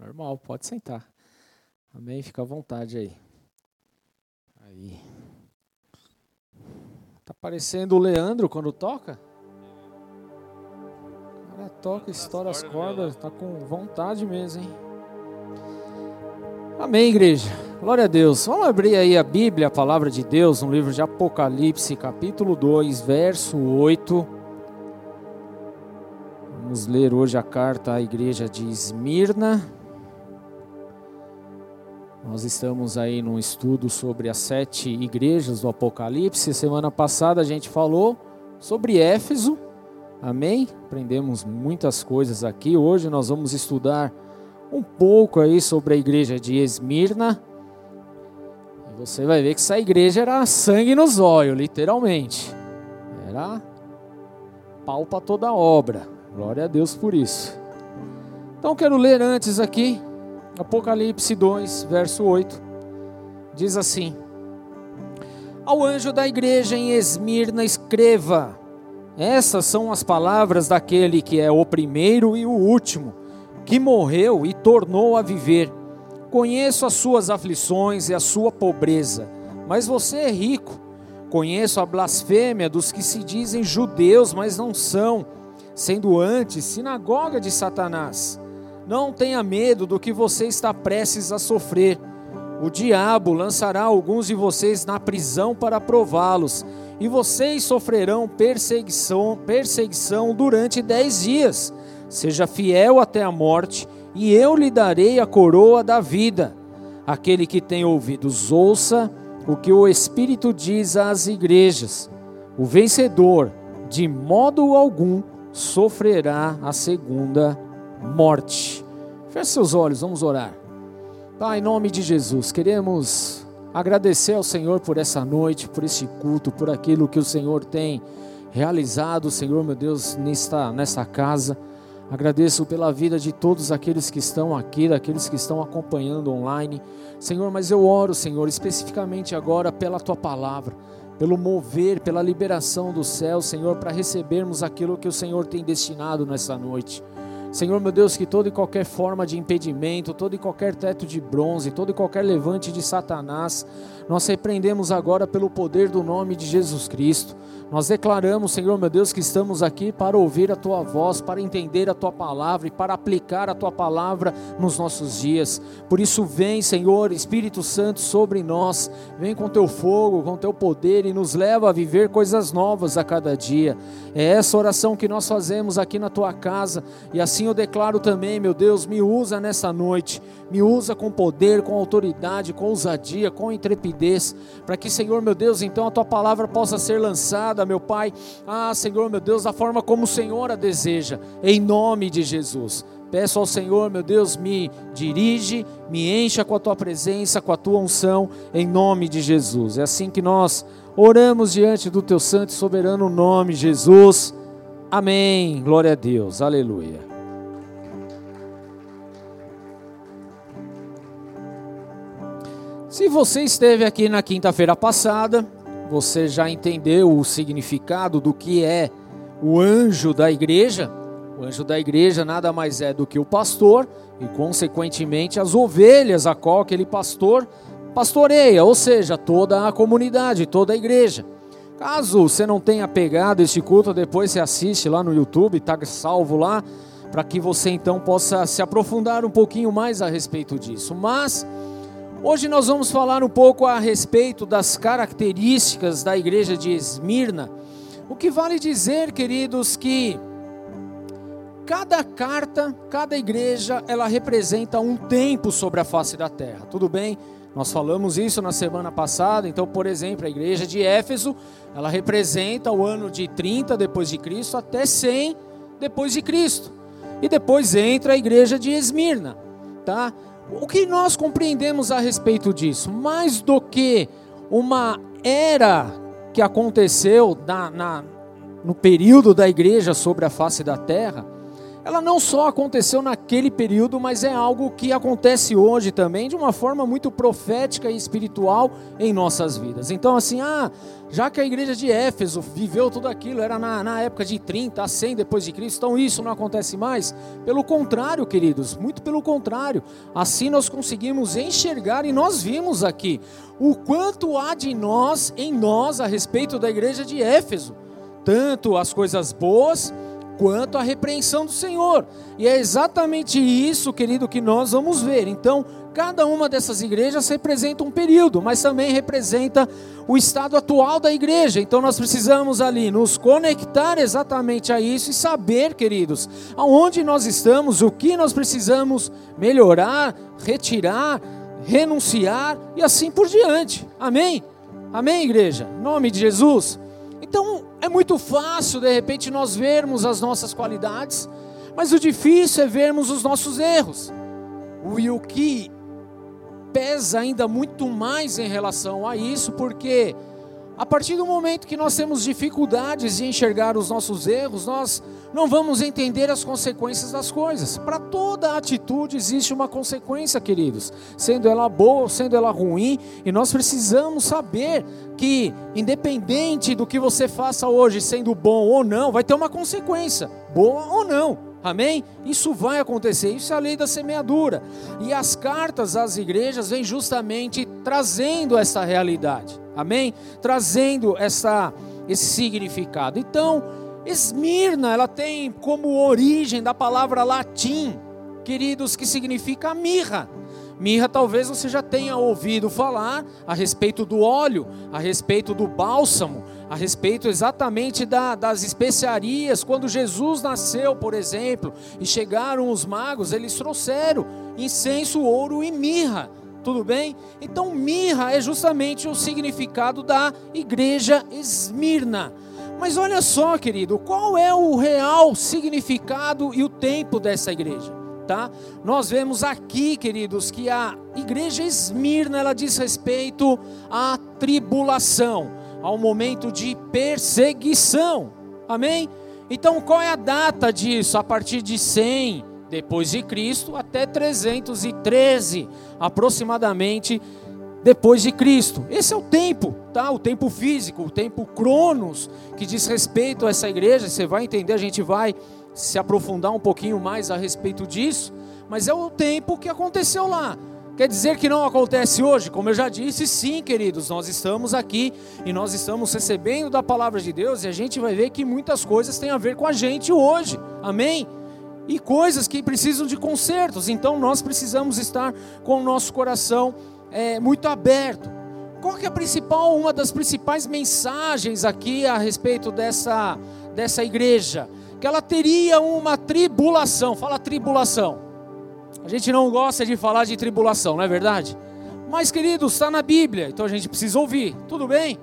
Normal, pode sentar. Amém? Fica à vontade aí. Aí. Tá parecendo o Leandro quando toca? O cara toca, estoura as cordas, tá com vontade mesmo, hein? Amém, igreja. Glória a Deus. Vamos abrir aí a Bíblia, a palavra de Deus, no livro de Apocalipse, capítulo 2, verso 8. Vamos ler hoje a carta à igreja de Esmirna. Nós estamos aí num estudo sobre as sete igrejas do Apocalipse. Semana passada a gente falou sobre Éfeso. Amém? Aprendemos muitas coisas aqui. Hoje nós vamos estudar um pouco aí sobre a igreja de Esmirna. E você vai ver que essa igreja era sangue nos olhos, literalmente. Era pau para toda obra. Glória a Deus por isso. Então quero ler antes aqui Apocalipse 2, verso 8, diz assim: Ao anjo da igreja em Esmirna escreva: Essas são as palavras daquele que é o primeiro e o último, que morreu e tornou a viver. Conheço as suas aflições e a sua pobreza, mas você é rico. Conheço a blasfêmia dos que se dizem judeus, mas não são, sendo antes sinagoga de Satanás. Não tenha medo do que você está prestes a sofrer. O diabo lançará alguns de vocês na prisão para prová-los, e vocês sofrerão perseguição, perseguição durante dez dias. Seja fiel até a morte, e eu lhe darei a coroa da vida. Aquele que tem ouvidos, ouça o que o Espírito diz às igrejas. O vencedor, de modo algum, sofrerá a segunda morte. Feche seus olhos, vamos orar. Pai, em nome de Jesus, queremos agradecer ao Senhor por essa noite, por esse culto, por aquilo que o Senhor tem realizado, Senhor meu Deus, nesta, nesta casa. Agradeço pela vida de todos aqueles que estão aqui, daqueles que estão acompanhando online. Senhor, mas eu oro, Senhor, especificamente agora pela tua palavra, pelo mover, pela liberação do céu, Senhor, para recebermos aquilo que o Senhor tem destinado nessa noite. Senhor meu Deus, que toda e qualquer forma de impedimento, todo e qualquer teto de bronze, todo e qualquer levante de Satanás, nós repreendemos agora pelo poder do nome de Jesus Cristo. Nós declaramos, Senhor meu Deus, que estamos aqui para ouvir a tua voz, para entender a tua palavra e para aplicar a tua palavra nos nossos dias. Por isso, vem, Senhor, Espírito Santo, sobre nós, vem com teu fogo, com teu poder e nos leva a viver coisas novas a cada dia. É essa oração que nós fazemos aqui na tua casa e assim eu declaro também, meu Deus, me usa nessa noite, me usa com poder, com autoridade, com ousadia, com intrepidez, para que, Senhor, meu Deus, então a tua palavra possa ser lançada meu Pai. Ah, Senhor, meu Deus, da forma como o Senhor a deseja, em nome de Jesus. Peço ao Senhor, meu Deus, me dirige, me encha com a tua presença, com a tua unção, em nome de Jesus. É assim que nós oramos diante do teu santo e soberano nome, Jesus. Amém. Glória a Deus. Aleluia. Se você esteve aqui na quinta-feira passada, você já entendeu o significado do que é o anjo da igreja? O anjo da igreja nada mais é do que o pastor e, consequentemente, as ovelhas a qual aquele pastor pastoreia, ou seja, toda a comunidade, toda a igreja. Caso você não tenha pegado este culto, depois você assiste lá no YouTube, está salvo lá, para que você então possa se aprofundar um pouquinho mais a respeito disso. Mas Hoje nós vamos falar um pouco a respeito das características da igreja de Esmirna. O que vale dizer, queridos, que cada carta, cada igreja, ela representa um tempo sobre a face da terra. Tudo bem? Nós falamos isso na semana passada. Então, por exemplo, a igreja de Éfeso, ela representa o ano de 30 depois de Cristo até 100 depois de Cristo. E depois entra a igreja de Esmirna, tá? O que nós compreendemos a respeito disso? Mais do que uma era que aconteceu na, na, no período da igreja sobre a face da terra, ela não só aconteceu naquele período, mas é algo que acontece hoje também, de uma forma muito profética e espiritual em nossas vidas. Então, assim, ah, já que a igreja de Éfeso viveu tudo aquilo, era na, na época de 30 a 100 depois de Cristo, então isso não acontece mais? Pelo contrário, queridos, muito pelo contrário. Assim nós conseguimos enxergar e nós vimos aqui o quanto há de nós, em nós, a respeito da igreja de Éfeso. Tanto as coisas boas quanto a repreensão do Senhor. E é exatamente isso, querido, que nós vamos ver. Então, cada uma dessas igrejas representa um período, mas também representa o estado atual da igreja. Então, nós precisamos ali nos conectar exatamente a isso e saber, queridos, aonde nós estamos, o que nós precisamos melhorar, retirar, renunciar e assim por diante. Amém? Amém, igreja? Em nome de Jesus. Então, é muito fácil, de repente, nós vermos as nossas qualidades, mas o difícil é vermos os nossos erros. E o que pesa ainda muito mais em relação a isso, porque a partir do momento que nós temos dificuldades de enxergar os nossos erros, nós não vamos entender as consequências das coisas. Para toda atitude existe uma consequência, queridos, sendo ela boa ou sendo ela ruim, e nós precisamos saber que, independente do que você faça hoje, sendo bom ou não, vai ter uma consequência, boa ou não. Amém? Isso vai acontecer, isso é a lei da semeadura. E as cartas às igrejas vêm justamente trazendo essa realidade. Amém? Trazendo essa, esse significado. Então, Esmirna, ela tem como origem da palavra latim, queridos, que significa mirra. Mirra talvez você já tenha ouvido falar a respeito do óleo, a respeito do bálsamo, a respeito exatamente da, das especiarias. Quando Jesus nasceu, por exemplo, e chegaram os magos, eles trouxeram incenso, ouro e mirra. Tudo bem? Então, mirra é justamente o significado da igreja Esmirna. Mas olha só, querido, qual é o real significado e o tempo dessa igreja? Tá? Nós vemos aqui, queridos, que a igreja Esmirna ela diz respeito à tribulação, ao momento de perseguição. Amém? Então, qual é a data disso? A partir de 100 depois de Cristo até 313 aproximadamente depois de Cristo. Esse é o tempo, tá? O tempo físico, o tempo cronos que diz respeito a essa igreja. Você vai entender, a gente vai se aprofundar um pouquinho mais a respeito disso, mas é o tempo que aconteceu lá. Quer dizer que não acontece hoje? Como eu já disse, sim, queridos, nós estamos aqui e nós estamos recebendo da palavra de Deus e a gente vai ver que muitas coisas têm a ver com a gente hoje. Amém? E coisas que precisam de consertos. Então nós precisamos estar com o nosso coração é, muito aberto. Qual que é a principal, uma das principais mensagens aqui a respeito dessa, dessa igreja? Que ela teria uma tribulação. Fala tribulação. A gente não gosta de falar de tribulação, não é verdade? Mas, queridos, está na Bíblia, então a gente precisa ouvir. Tudo bem?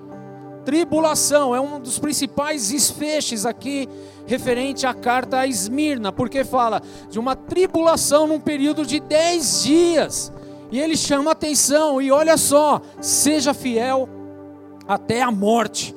Tribulação é um dos principais desfechos aqui referente à carta a Esmirna, porque fala de uma tribulação num período de 10 dias. E ele chama atenção, e olha só, seja fiel até a morte.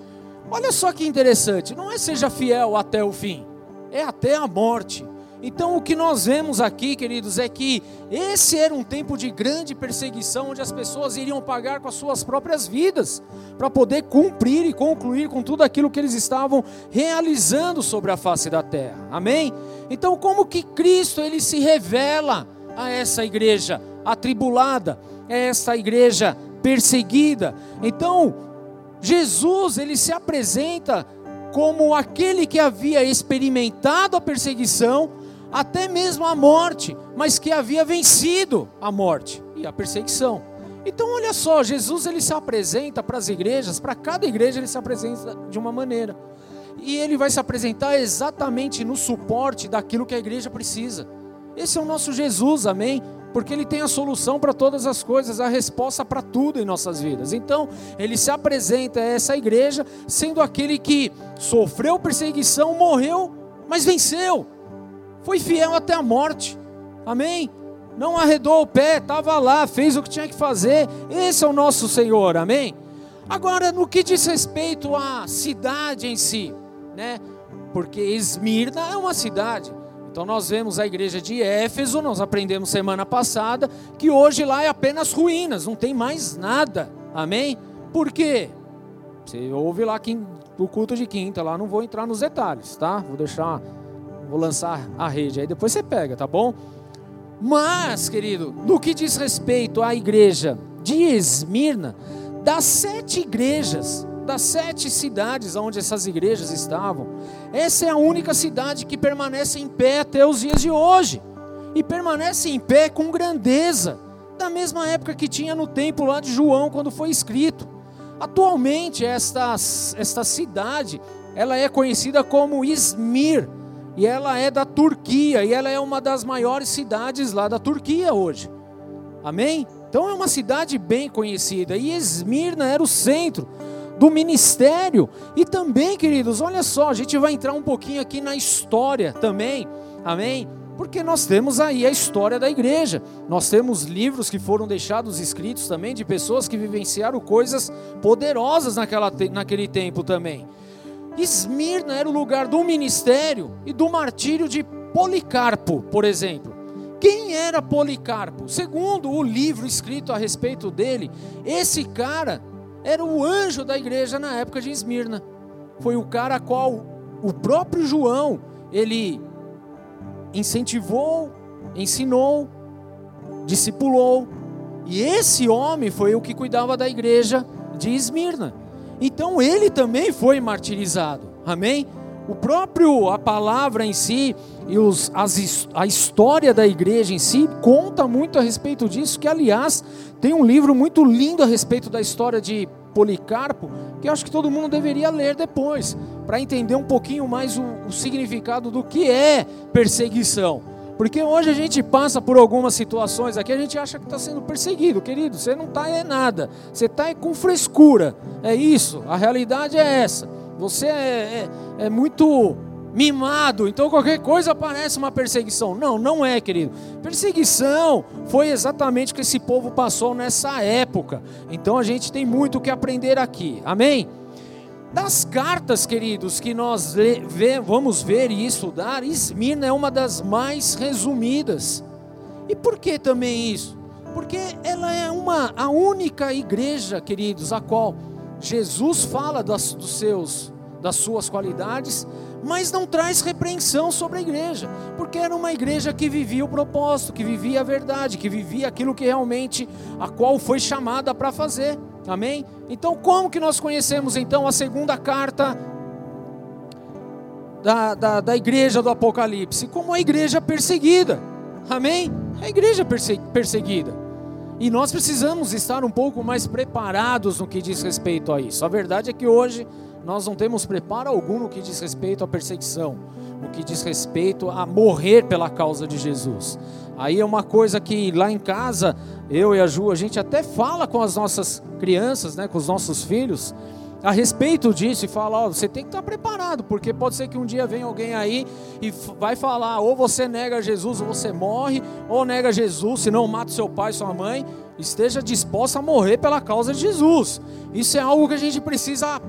Olha só que interessante, não é seja fiel até o fim, é até a morte. Então o que nós vemos aqui, queridos, é que esse era um tempo de grande perseguição, onde as pessoas iriam pagar com as suas próprias vidas, para poder cumprir e concluir com tudo aquilo que eles estavam realizando sobre a face da terra. Amém? Então como que Cristo ele se revela a essa igreja? atribulada, é essa igreja perseguida. Então, Jesus, ele se apresenta como aquele que havia experimentado a perseguição, até mesmo a morte, mas que havia vencido a morte e a perseguição. Então, olha só, Jesus ele se apresenta para as igrejas, para cada igreja ele se apresenta de uma maneira. E ele vai se apresentar exatamente no suporte daquilo que a igreja precisa. Esse é o nosso Jesus, amém? porque Ele tem a solução para todas as coisas, a resposta para tudo em nossas vidas. Então, Ele se apresenta a essa igreja sendo aquele que sofreu perseguição, morreu, mas venceu, foi fiel até a morte, amém? Não arredou o pé, estava lá, fez o que tinha que fazer, esse é o nosso Senhor, amém? Agora, no que diz respeito à cidade em si, né? Porque Esmirna é uma cidade, Então nós vemos a igreja de Éfeso, nós aprendemos semana passada, que hoje lá é apenas ruínas, não tem mais nada. Amém? Por quê? Você ouve lá o culto de quinta, lá não vou entrar nos detalhes, tá? Vou deixar, vou lançar a rede, aí depois você pega, tá bom? Mas, querido, no que diz respeito à igreja de Esmirna, das sete igrejas, das sete cidades onde essas igrejas estavam, essa é a única cidade que permanece em pé até os dias de hoje. E permanece em pé com grandeza, da mesma época que tinha no templo lá de João, quando foi escrito. Atualmente, esta, esta cidade, ela é conhecida como Izmir, e ela é da Turquia, e ela é uma das maiores cidades lá da Turquia hoje. Amém? Então é uma cidade bem conhecida, e Esmirna era o centro do ministério. E também, queridos, olha só, a gente vai entrar um pouquinho aqui na história também, amém? Porque nós temos aí a história da igreja. Nós temos livros que foram deixados escritos também de pessoas que vivenciaram coisas poderosas naquela, naquele tempo também. Esmirna era o lugar do ministério e do martírio de Policarpo, por exemplo. Quem era Policarpo? Segundo o livro escrito a respeito dele, esse cara era o anjo da igreja na época de Esmirna. Foi o cara a qual o próprio João, ele incentivou, ensinou, discipulou. E esse homem foi o que cuidava da igreja de Esmirna. Então ele também foi martirizado. Amém? O próprio, a palavra em si e os, as, a história da igreja em si conta muito a respeito disso, que aliás tem um livro muito lindo a respeito da história de Policarpo, que eu acho que todo mundo deveria ler depois, para entender um pouquinho mais o, o significado do que é perseguição. Porque hoje a gente passa por algumas situações aqui, a gente acha que está sendo perseguido, querido. Você não está é nada, você está com frescura. É isso, a realidade é essa. Você é, é, é muito mimado, então qualquer coisa parece uma perseguição. Não, não é, querido. Perseguição foi exatamente o que esse povo passou nessa época. Então a gente tem muito o que aprender aqui. Amém? Das cartas, queridos, que nós vamos ver e estudar, Esmirna é uma das mais resumidas. E por que também isso? Porque ela é uma a única igreja, queridos, a qual Jesus fala das, dos seus, das suas qualidades, mas não traz repreensão sobre a igreja, porque era uma igreja que vivia o propósito, que vivia a verdade, que vivia aquilo que realmente a qual foi chamada para fazer. Amém? Então, como que nós conhecemos então a segunda carta da, da, da igreja do Apocalipse? Como a igreja perseguida. Amém? A igreja perseguida. E nós precisamos estar um pouco mais preparados no que diz respeito a isso. A verdade é que hoje nós não temos preparo algum no que diz respeito à perseguição, no que diz respeito a morrer pela causa de Jesus. Aí é uma coisa que lá em casa, eu e a Ju, a gente até fala com as nossas crianças, né, com os nossos filhos, a respeito disso e fala, ó, você tem que estar preparado, porque pode ser que um dia venha alguém aí e vai falar, ou você nega Jesus ou você morre, ou nega Jesus, senão mata seu pai, sua mãe, esteja disposta a morrer pela causa de Jesus. Isso é algo que a gente precisa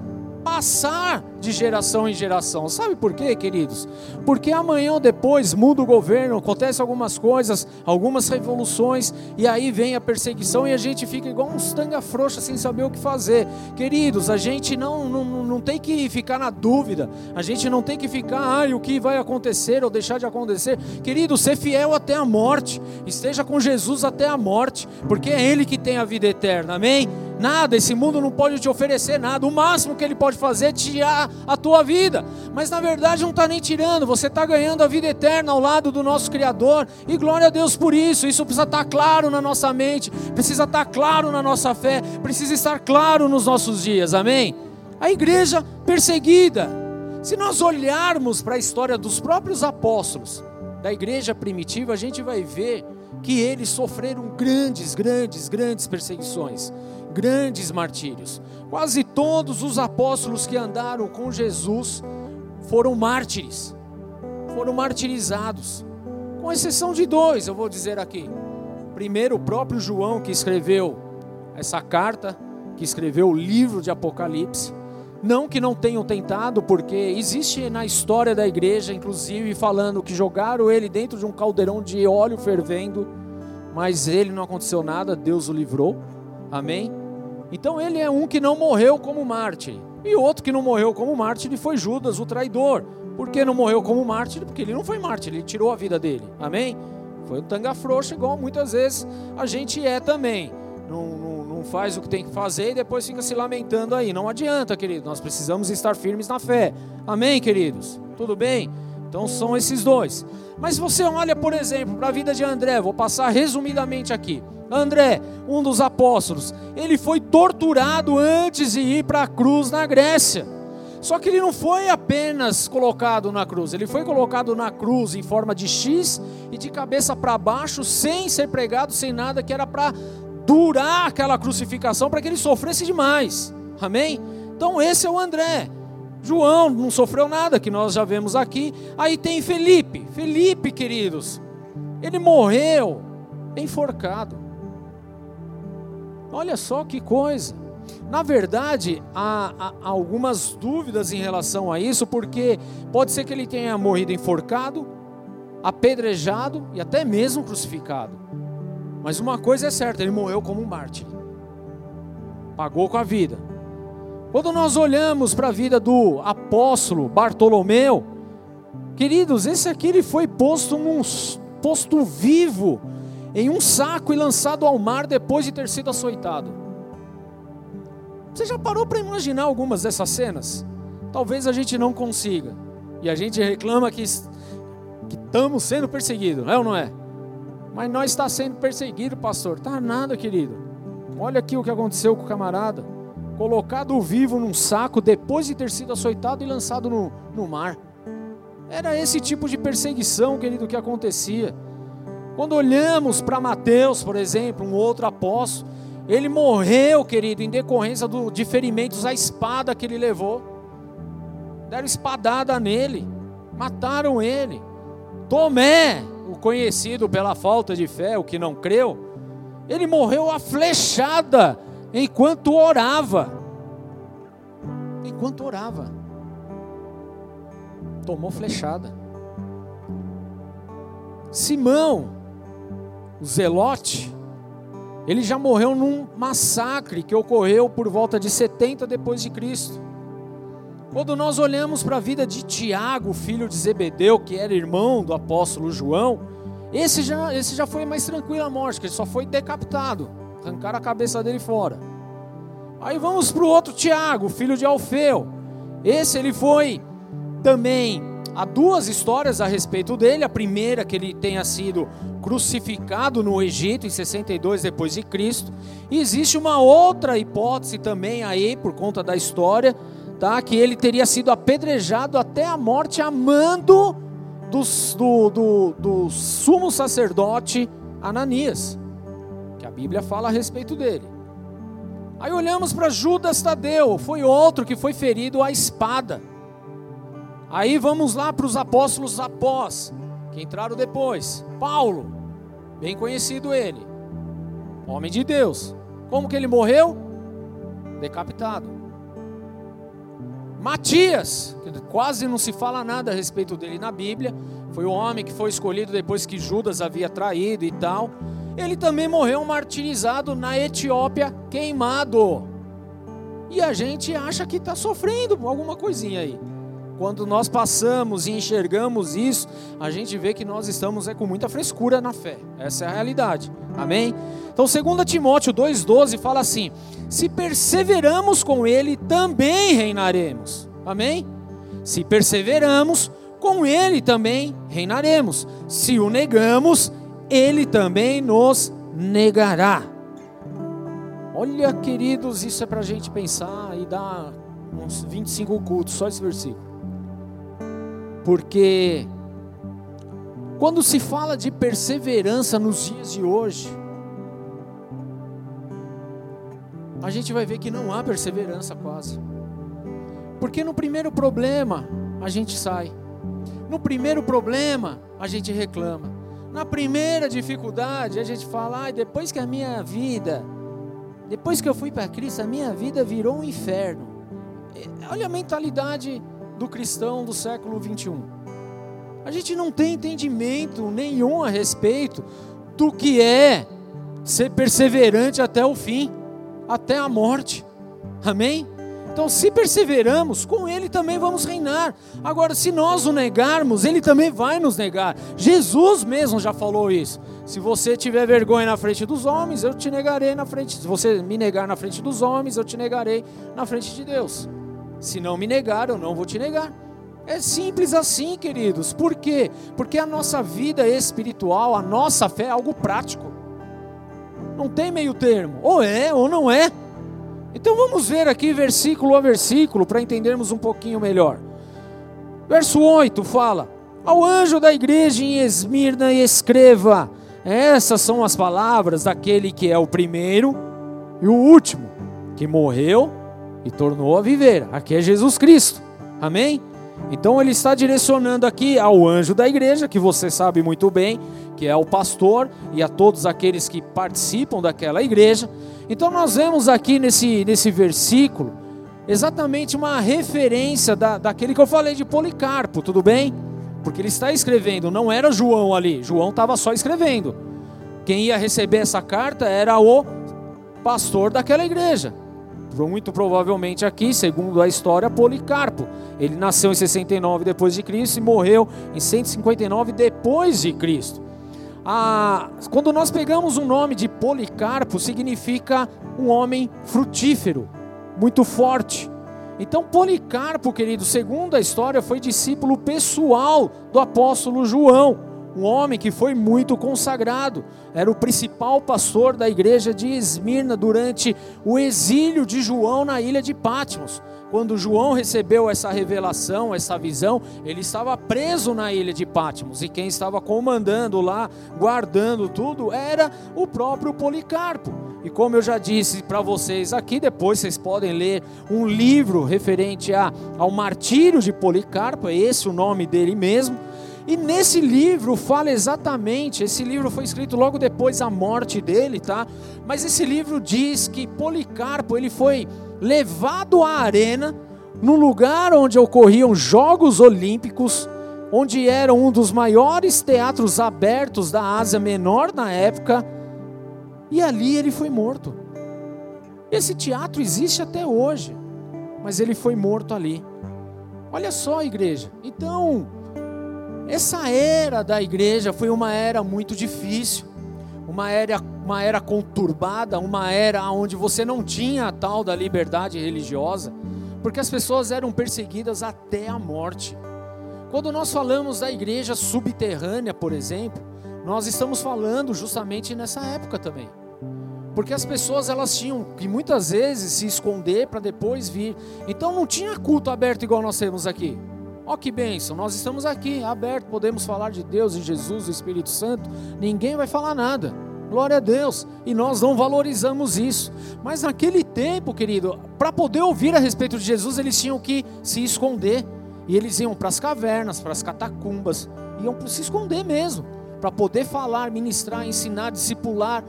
passar de geração em geração. Sabe por quê, queridos? Porque amanhã ou depois muda o governo, acontece algumas coisas, algumas revoluções, e aí vem a perseguição e a gente fica igual uns tanga frouxa sem saber o que fazer. Queridos, a gente não, não, não tem que ficar na dúvida, a gente não tem que ficar, ai, o que vai acontecer ou deixar de acontecer. Querido, ser fiel até a morte, esteja com Jesus até a morte, porque é Ele que tem a vida eterna, amém? Nada, esse mundo não pode te oferecer nada. O máximo que ele pode fazer é tirar a tua vida. Mas na verdade não está nem tirando, você está ganhando a vida eterna ao lado do nosso Criador. E glória a Deus por isso. Isso precisa estar tá claro na nossa mente, precisa estar tá claro na nossa fé, precisa estar claro nos nossos dias. Amém? A igreja perseguida. Se nós olharmos para a história dos próprios apóstolos da igreja primitiva, a gente vai ver que eles sofreram grandes, grandes, grandes perseguições grandes martírios. Quase todos os apóstolos que andaram com Jesus foram mártires, foram martirizados, com exceção de dois, eu vou dizer aqui. Primeiro, o próprio João, que escreveu essa carta, que escreveu o livro de Apocalipse. Não que não tenham tentado, porque existe na história da igreja, inclusive, falando que jogaram ele dentro de um caldeirão de óleo fervendo, mas ele não aconteceu nada, Deus o livrou. Amém? Então ele é um que não morreu como mártir. E outro que não morreu como mártir foi Judas, o traidor. Por que não morreu como mártir? Porque ele não foi mártir, ele tirou a vida dele. Amém? Foi um tanga frouxa, igual muitas vezes a gente é também. Não, não, não, faz o que tem que fazer e depois fica se lamentando aí. Não adianta, querido. Nós precisamos estar firmes na fé. Amém, queridos? Tudo bem? Então são esses dois. Mas você olha, por exemplo, para a vida de André, vou passar resumidamente aqui. André, um dos apóstolos, ele foi torturado antes de ir para a cruz na Grécia. Só que ele não foi apenas colocado na cruz, ele foi colocado na cruz em forma de X e de cabeça para baixo, sem ser pregado, sem nada, que era para durar aquela crucificação, para que ele sofresse demais. Amém? Então esse é o André. João não sofreu nada, que nós já vemos aqui. Aí tem Felipe. Felipe, queridos, ele morreu enforcado. Olha só que coisa. Na verdade, há, há, algumas dúvidas em relação a isso, porque pode ser que ele tenha morrido enforcado, apedrejado e até mesmo crucificado. Mas uma coisa é certa, ele morreu como um mártir. Pagou com a vida. Quando nós olhamos para a vida do apóstolo Bartolomeu, queridos, esse aqui ele foi posto num posto vivo em um saco e lançado ao mar depois de ter sido açoitado. Você já parou para imaginar algumas dessas cenas? Talvez a gente não consiga. E a gente reclama que, que estamos sendo perseguidos, é ou não é? Mas nós está sendo perseguido, pastor. Tá nada, querido. Olha aqui o que aconteceu com o camarada. Colocado vivo num saco depois de ter sido açoitado e lançado no, no mar. Era esse tipo de perseguição, querido, que acontecia. Quando olhamos para Mateus, por exemplo, um outro apóstolo, ele morreu, querido, em decorrência do, de ferimentos à espada que ele levou. Deram espadada nele, mataram ele. Tomé, o conhecido pela falta de fé, o que não creu, ele morreu a flechada enquanto orava. Enquanto orava. Tomou flechada. Simão, o zelote, ele já morreu num massacre que ocorreu por volta de 70 depois de Cristo. Quando nós olhamos para a vida de Tiago, filho de Zebedeu, que era irmão do apóstolo João, esse já, esse já foi mais tranquilo a morte, que ele só foi decapitado, arrancaram a cabeça dele fora. Aí vamos para o outro Tiago, filho de Alfeu. Esse ele foi também Há duas histórias a respeito dele. A primeira que ele tenha sido crucificado no Egito em 62 depois de Cristo. E existe uma outra hipótese também aí por conta da história, tá? Que ele teria sido apedrejado até a morte a mando dos, do, do, do sumo sacerdote Ananias, que a Bíblia fala a respeito dele. Aí olhamos para Judas Tadeu, foi outro que foi ferido à espada. Aí vamos lá para os apóstolos após, que entraram depois. Paulo, bem conhecido ele, homem de Deus. Como que ele morreu? Decapitado. Matias, quase não se fala nada a respeito dele na Bíblia, foi o homem que foi escolhido depois que Judas havia traído e tal. Ele também morreu martirizado na Etiópia, queimado. E a gente acha que está sofrendo alguma coisinha aí. Quando nós passamos e enxergamos isso, a gente vê que nós estamos é, com muita frescura na fé. Essa é a realidade. Amém? Então, 2 Timóteo 2,12 fala assim: Se perseveramos com Ele, também reinaremos. Amém? Se perseveramos, com Ele também reinaremos. Se o negamos, Ele também nos negará. Olha, queridos, isso é para a gente pensar e dar uns 25 cultos, só esse versículo. Porque quando se fala de perseverança nos dias de hoje, a gente vai ver que não há perseverança quase. Porque no primeiro problema a gente sai. No primeiro problema a gente reclama. Na primeira dificuldade a gente fala, ah, depois que a minha vida, depois que eu fui para Cristo, a minha vida virou um inferno. olha a mentalidade do cristão do século 21. A gente não tem entendimento nenhum a respeito do que é ser perseverante até o fim, até a morte. Amém? Então, se perseveramos, com Ele também vamos reinar. Agora, se nós o negarmos, Ele também vai nos negar. Jesus mesmo já falou isso. Se você tiver vergonha na frente dos homens, eu te negarei na frente. Se você me negar na frente dos homens, eu te negarei na frente de Deus. Se não me negar, eu não vou te negar. É simples assim, queridos. Por quê? Porque a nossa vida espiritual, a nossa fé é algo prático. Não tem meio termo. Ou é ou não é. Então vamos ver aqui versículo a versículo para entendermos um pouquinho melhor. Verso 8 fala: Ao anjo da igreja em Esmirna escreva: Essas são as palavras daquele que é o primeiro e o último, que morreu e tornou a viver. Aqui é Jesus Cristo. Amém? Então ele está direcionando aqui ao anjo da igreja, que você sabe muito bem, que é o pastor, e a todos aqueles que participam daquela igreja. Então nós vemos aqui nesse, nesse versículo exatamente uma referência da, daquele que eu falei de Policarpo, tudo bem? Porque ele está escrevendo, não era João ali, João estava só escrevendo. Quem ia receber essa carta era o pastor daquela igreja. Muito provavelmente aqui, segundo a história, Policarpo. Ele nasceu em 69 depois de Cristo e morreu em 159 depois de Cristo a, quando nós pegamos o nome de Policarpo, significa um homem frutífero, muito forte. Então, Policarpo, querido, segundo a história, foi discípulo pessoal do apóstolo João um homem que foi muito consagrado, era o principal pastor da igreja de Esmirna durante o exílio de João na ilha de Patmos. Quando João recebeu essa revelação, essa visão, ele estava preso na ilha de Patmos e quem estava comandando lá, guardando tudo, era o próprio Policarpo. E como eu já disse para vocês aqui, depois vocês podem ler um livro referente a, ao martírio de Policarpo, é esse o nome dele mesmo e nesse livro fala exatamente, esse livro foi escrito logo depois da morte dele, tá? Mas esse livro diz que Policarpo, ele foi levado à arena, no lugar onde ocorriam Jogos Olímpicos, onde era um dos maiores teatros abertos da Ásia Menor na época, e ali ele foi morto. Esse teatro existe até hoje, mas ele foi morto ali. Olha só, igreja. Então, essa era da igreja foi uma era muito difícil, uma era, uma era conturbada, uma era onde você não tinha a tal da liberdade religiosa, porque as pessoas eram perseguidas até a morte. Quando nós falamos da igreja subterrânea, por exemplo, nós estamos falando justamente nessa época também. Porque as pessoas elas tinham que muitas vezes se esconder para depois vir. Então não tinha culto aberto igual nós temos aqui. Ó que bênção, nós estamos aqui, aberto, podemos falar de Deus, de Jesus, do Espírito Santo, ninguém vai falar nada. Glória a Deus. E nós não valorizamos isso. Mas naquele tempo, querido, para poder ouvir a respeito de Jesus, eles tinham que se esconder. E eles iam para as cavernas, para as catacumbas, iam para se esconder mesmo, para poder falar, ministrar, ensinar, discipular.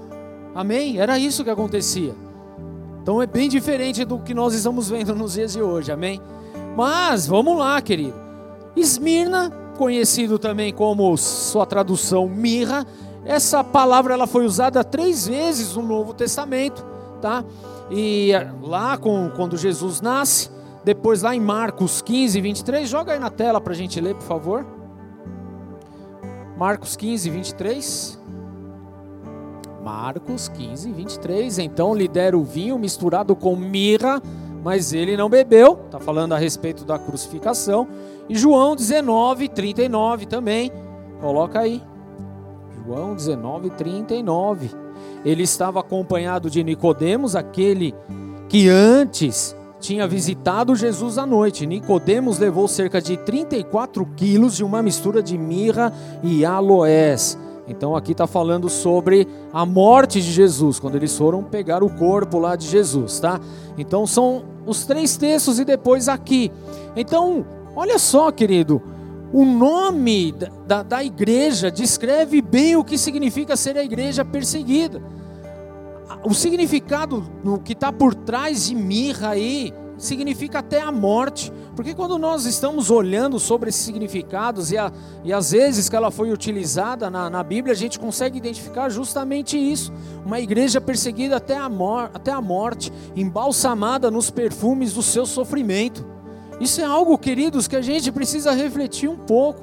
Amém? Era isso que acontecia. Então é bem diferente do que nós estamos vendo nos dias de hoje. Amém? Mas vamos lá, querido. Esmirna, conhecido também como sua tradução mirra, essa palavra ela foi usada três vezes no Novo Testamento, tá? E eh, lá com, quando Jesus nasce, depois lá em Marcos 15, 23, joga aí na tela para a gente ler, por favor. Marcos 15, 23. Marcos 15, 23. Então lhe deram o vinho misturado com mirra mas ele não bebeu, está falando a respeito da crucificação. E João 19, 39 também, coloca aí. João 19, 39. Ele estava acompanhado de Nicodemos, aquele que antes tinha visitado Jesus à noite. Nicodemos levou cerca de 34 quilos de uma mistura de mirra e aloés. Então aqui está falando sobre a morte de Jesus, quando eles foram pegar o corpo lá de Jesus, tá? Então são os três textos e depois aqui. Então, olha só, querido, o nome da, da igreja descreve bem o que significa ser a igreja perseguida. O significado no que está por trás de mirra aí, significa até a morte. Porque quando nós estamos olhando sobre esses significados e, a, e as vezes que ela foi utilizada na, na Bíblia, a gente consegue identificar justamente isso. Uma igreja perseguida até a, mor até a morte, embalsamada nos perfumes do seu sofrimento. Isso é algo, queridos, que a gente precisa refletir um pouco,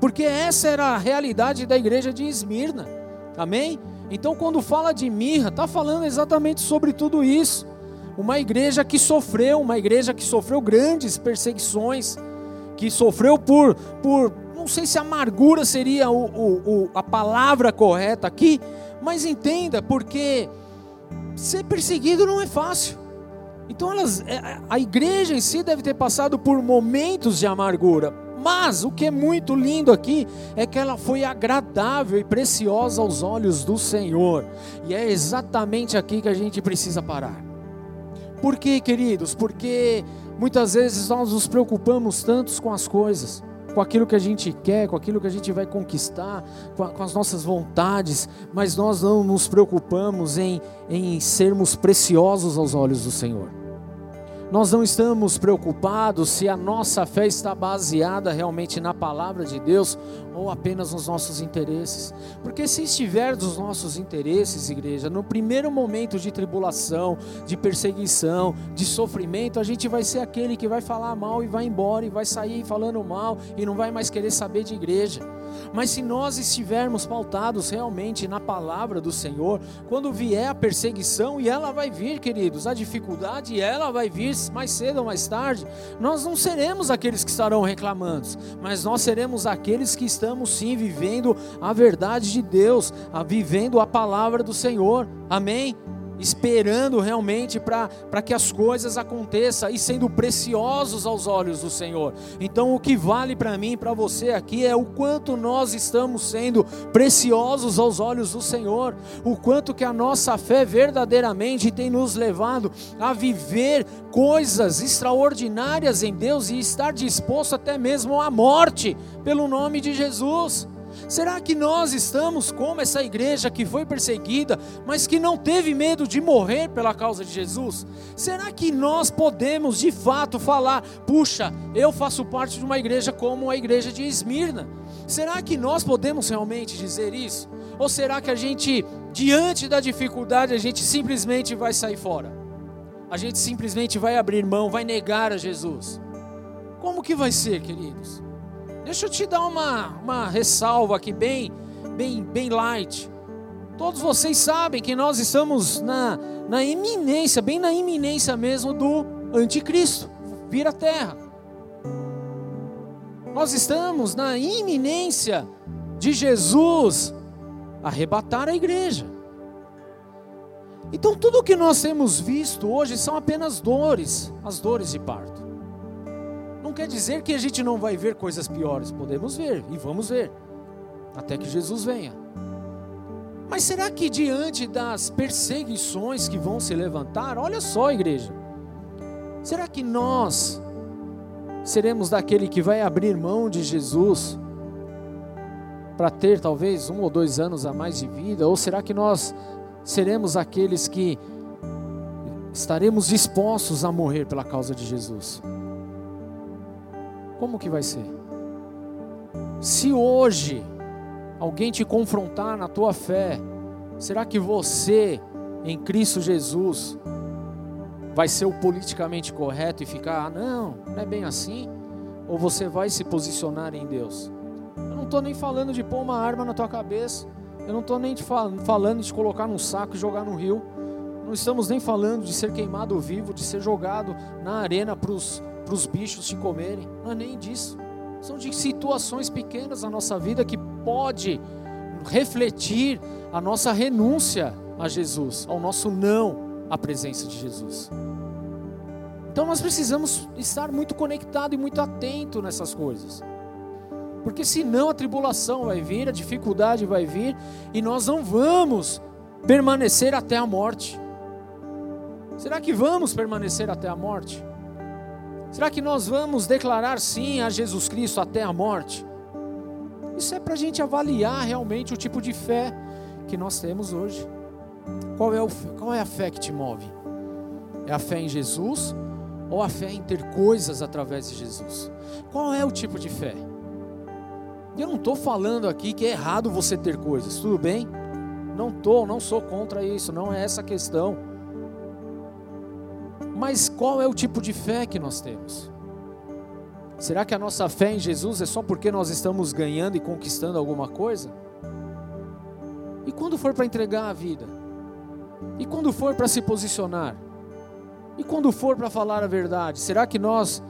porque essa era a realidade da igreja de Esmirna. Amém? Então, quando fala de mirra, está falando exatamente sobre tudo isso. Uma igreja que sofreu, uma igreja que sofreu grandes perseguições, que sofreu por, por não sei se amargura seria o, o, o, a palavra correta aqui, mas entenda, porque ser perseguido não é fácil. Então elas, é, a igreja em si deve ter passado por momentos de amargura, mas o que é muito lindo aqui é que ela foi agradável e preciosa aos olhos do Senhor. E é exatamente aqui que a gente precisa parar. Por quê, queridos? Porque muitas vezes nós nos preocupamos tantos com as coisas, com aquilo que a gente quer, com aquilo que a gente vai conquistar, com, a, com as nossas vontades, mas nós não nos preocupamos em, em sermos preciosos aos olhos do Senhor. Nós não estamos preocupados se a nossa fé está baseada realmente na palavra de Deus ou apenas nos nossos interesses. Porque se estiver dos nossos interesses, igreja, no primeiro momento de tribulação, de perseguição, de sofrimento, a gente vai ser aquele que vai falar mal e vai embora e vai sair falando mal e não vai mais querer saber de igreja. Mas se nós estivermos pautados realmente na palavra do Senhor, quando vier a perseguição, e ela vai vir, queridos, a dificuldade, ela vai vir mais cedo ou mais tarde, nós não seremos aqueles que estarão reclamando, mas nós seremos aqueles que estamos sim vivendo a verdade de Deus, a, vivendo a palavra do Senhor. Amém? Esperando realmente para que as coisas aconteçam e sendo preciosos aos olhos do Senhor. Então, o que vale para mim e para você aqui é o quanto nós estamos sendo preciosos aos olhos do Senhor, o quanto que a nossa fé verdadeiramente tem nos levado a viver coisas extraordinárias em Deus e estar disposto até mesmo à morte pelo nome de Jesus. Será que nós estamos como essa igreja que foi perseguida, mas que não teve medo de morrer pela causa de Jesus? Será que nós podemos de fato falar, puxa, eu faço parte de uma igreja como a igreja de Esmirna? Será que nós podemos realmente dizer isso? Ou será que a gente, diante da dificuldade, a gente simplesmente vai sair fora? A gente simplesmente vai abrir mão, vai negar a Jesus? Como que vai ser, queridos? Deixa eu te dar uma, uma ressalva aqui bem, bem, bem light. Todos vocês sabem que nós estamos na, na iminência, bem na iminência mesmo do anticristo vir à terra. Nós estamos na iminência de Jesus arrebatar a igreja. Então tudo o que nós temos visto hoje são apenas dores, as dores de parto. Não quer dizer que a gente não vai ver coisas piores, podemos ver e vamos ver, até que Jesus venha. Mas será que diante das perseguições que vão se levantar, olha só, igreja, será que nós seremos daquele que vai abrir mão de Jesus para ter talvez um ou dois anos a mais de vida? Ou será que nós seremos aqueles que estaremos dispostos a morrer pela causa de Jesus? Como que vai ser? Se hoje alguém te confrontar na tua fé, será que você, em Cristo Jesus, vai ser o politicamente correto e ficar, ah, não, não é bem assim? Ou você vai se posicionar em Deus? Eu não estou nem falando de pôr uma arma na tua cabeça, eu não estou nem falando de colocar num saco e jogar no rio, não estamos nem falando de ser queimado vivo, de ser jogado na arena para os para os bichos te comerem. Não é nem disso. São de situações pequenas na nossa vida que pode refletir a nossa renúncia a Jesus, ao nosso não à presença de Jesus. Então nós precisamos estar muito conectado e muito atento nessas coisas. Porque senão a tribulação vai vir, a dificuldade vai vir e nós não vamos permanecer até a morte. Será que vamos permanecer até a morte? Será que nós vamos declarar sim a Jesus Cristo até a morte? Isso é para a gente avaliar realmente o tipo de fé que nós temos hoje. Qual é, o, qual é a fé que te move? É a fé em Jesus Ou a fé em ter coisas através de Jesus? Qual é o tipo de fé? Eu não estou falando aqui que é errado você ter coisas, tudo bem? Não estou, não sou contra isso, não é essa a questão. Mas qual é o tipo de fé que nós temos? Será que a nossa fé em Jesus é só porque nós estamos ganhando e conquistando alguma coisa? E quando for para entregar a vida? E quando for para se posicionar? E quando for para falar a verdade? Será que nós